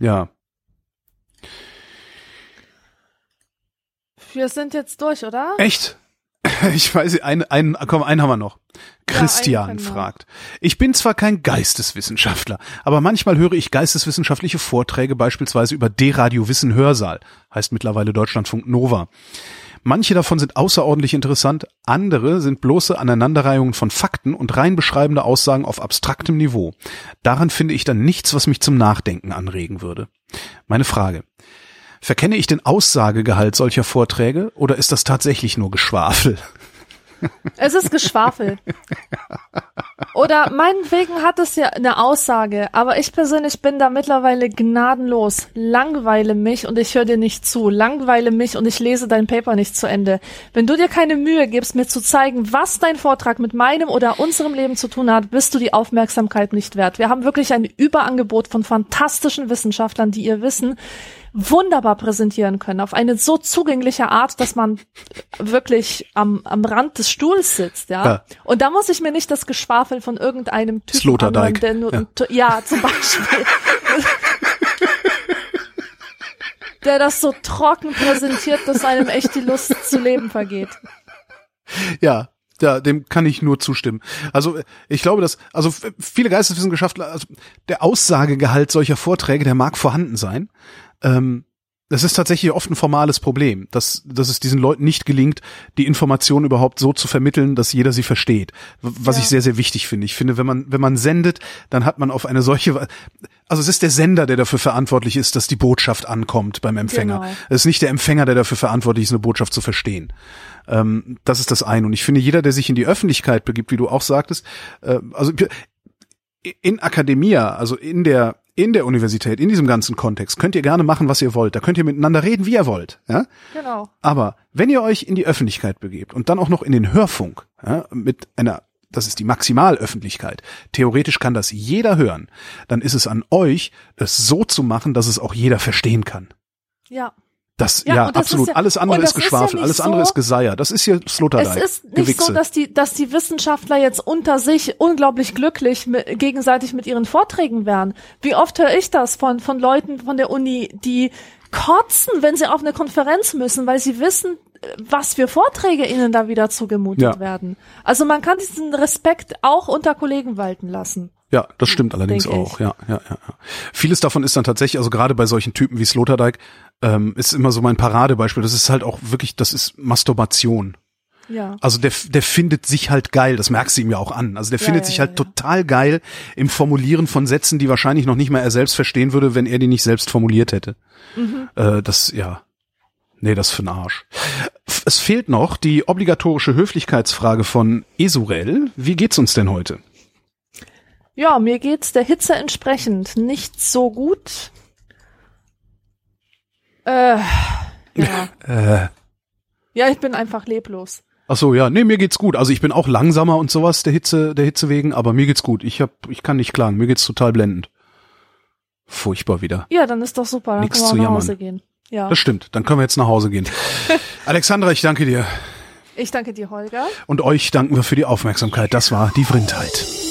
Ja. Wir sind jetzt durch, oder? Echt? (laughs) Ich weiß, einen, einen, komm, einen haben wir noch. Christian ja, fragt. Ich bin zwar kein Geisteswissenschaftler, aber manchmal höre ich geisteswissenschaftliche Vorträge beispielsweise über D-Radio Wissen Hörsaal, heißt mittlerweile Deutschlandfunk Nova. Manche davon sind außerordentlich interessant, andere sind bloße Aneinanderreihungen von Fakten und rein beschreibende Aussagen auf abstraktem Niveau. Daran finde ich dann nichts, was mich zum Nachdenken anregen würde. Meine Frage. Verkenne ich den Aussagegehalt solcher Vorträge oder ist das tatsächlich nur Geschwafel? Es ist Geschwafel. Oder meinetwegen hat es ja eine Aussage, aber ich persönlich bin da mittlerweile gnadenlos. Langweile mich und ich höre dir nicht zu. Langweile mich und ich lese dein Paper nicht zu Ende. Wenn du dir keine Mühe gibst, mir zu zeigen, was dein Vortrag mit meinem oder unserem Leben zu tun hat, bist du die Aufmerksamkeit nicht wert. Wir haben wirklich ein Überangebot von fantastischen Wissenschaftlern, die ihr Wissen wunderbar präsentieren können, auf eine so zugängliche Art, dass man wirklich am, am Rand des Stuhls sitzt, ja. ja. Und da muss ich mir nicht das Geschwafel von irgendeinem Typen Sloterdijk. der nur, ja. ja, zum Beispiel. der das so trocken präsentiert, dass einem echt die Lust zu leben vergeht. Ja, ja, dem kann ich nur zustimmen. Also ich glaube, dass also viele Geisteswissenschaftler, also der Aussagegehalt solcher Vorträge, der mag vorhanden sein. Ähm, das ist tatsächlich oft ein formales Problem, dass, dass es diesen Leuten nicht gelingt, die Informationen überhaupt so zu vermitteln, dass jeder sie versteht. Was ja. ich sehr, sehr wichtig finde. Ich finde, wenn man, wenn man sendet, dann hat man auf eine solche, also es ist der Sender, der dafür verantwortlich ist, dass die Botschaft ankommt beim Empfänger. Genau. Es ist nicht der Empfänger, der dafür verantwortlich ist, eine Botschaft zu verstehen. Ähm, das ist das eine. Und ich finde, jeder, der sich in die Öffentlichkeit begibt, wie du auch sagtest, äh, also in Akademia, also in der in der Universität, in diesem ganzen Kontext, könnt ihr gerne machen, was ihr wollt. Da könnt ihr miteinander reden, wie ihr wollt. Ja? Genau. Aber wenn ihr euch in die Öffentlichkeit begebt und dann auch noch in den Hörfunk, ja, mit einer, das ist die Maximalöffentlichkeit, theoretisch kann das jeder hören, dann ist es an euch, es so zu machen, dass es auch jeder verstehen kann. Ja. Das, ja, ja das absolut. Ja, alles andere ist Geschwafel, ja alles andere ist Geseier. Das ist hier Sloterdijk. Es ist nicht Gewichse. so, dass die, dass die Wissenschaftler jetzt unter sich unglaublich glücklich mit, gegenseitig mit ihren Vorträgen wären. Wie oft höre ich das von, von Leuten von der Uni, die kotzen, wenn sie auf eine Konferenz müssen, weil sie wissen, was für Vorträge ihnen da wieder zugemutet werden. Also man kann diesen Respekt auch unter Kollegen walten lassen. Ja, das stimmt allerdings auch. Ja, ja, ja. Vieles davon ist dann tatsächlich, also gerade bei solchen Typen wie Sloterdijk, ähm, ist immer so mein Paradebeispiel. Das ist halt auch wirklich, das ist Masturbation. Ja. Also der, der findet sich halt geil, das merkst du ihm ja auch an. Also der ja, findet ja, sich halt ja, total geil im Formulieren von Sätzen, die wahrscheinlich noch nicht mal er selbst verstehen würde, wenn er die nicht selbst formuliert hätte. Mhm. Äh, das, ja. Nee, das für ein Arsch. Es fehlt noch die obligatorische Höflichkeitsfrage von Esurel. Wie geht's uns denn heute? Ja, mir geht's der Hitze entsprechend nicht so gut. Äh, ja. (laughs) äh. Ja, ich bin einfach leblos. Ach so, ja, nee, mir geht's gut. Also ich bin auch langsamer und sowas der Hitze, der Hitze wegen, aber mir geht's gut. Ich hab, ich kann nicht klagen. Mir geht's total blendend. Furchtbar wieder. Ja, dann ist doch super. Dann Nix können wir zu nach. Hause gehen. Ja. Das stimmt. Dann können wir jetzt nach Hause gehen. (laughs) Alexandra, ich danke dir. Ich danke dir, Holger. Und euch danken wir für die Aufmerksamkeit. Das war die Vrindheit.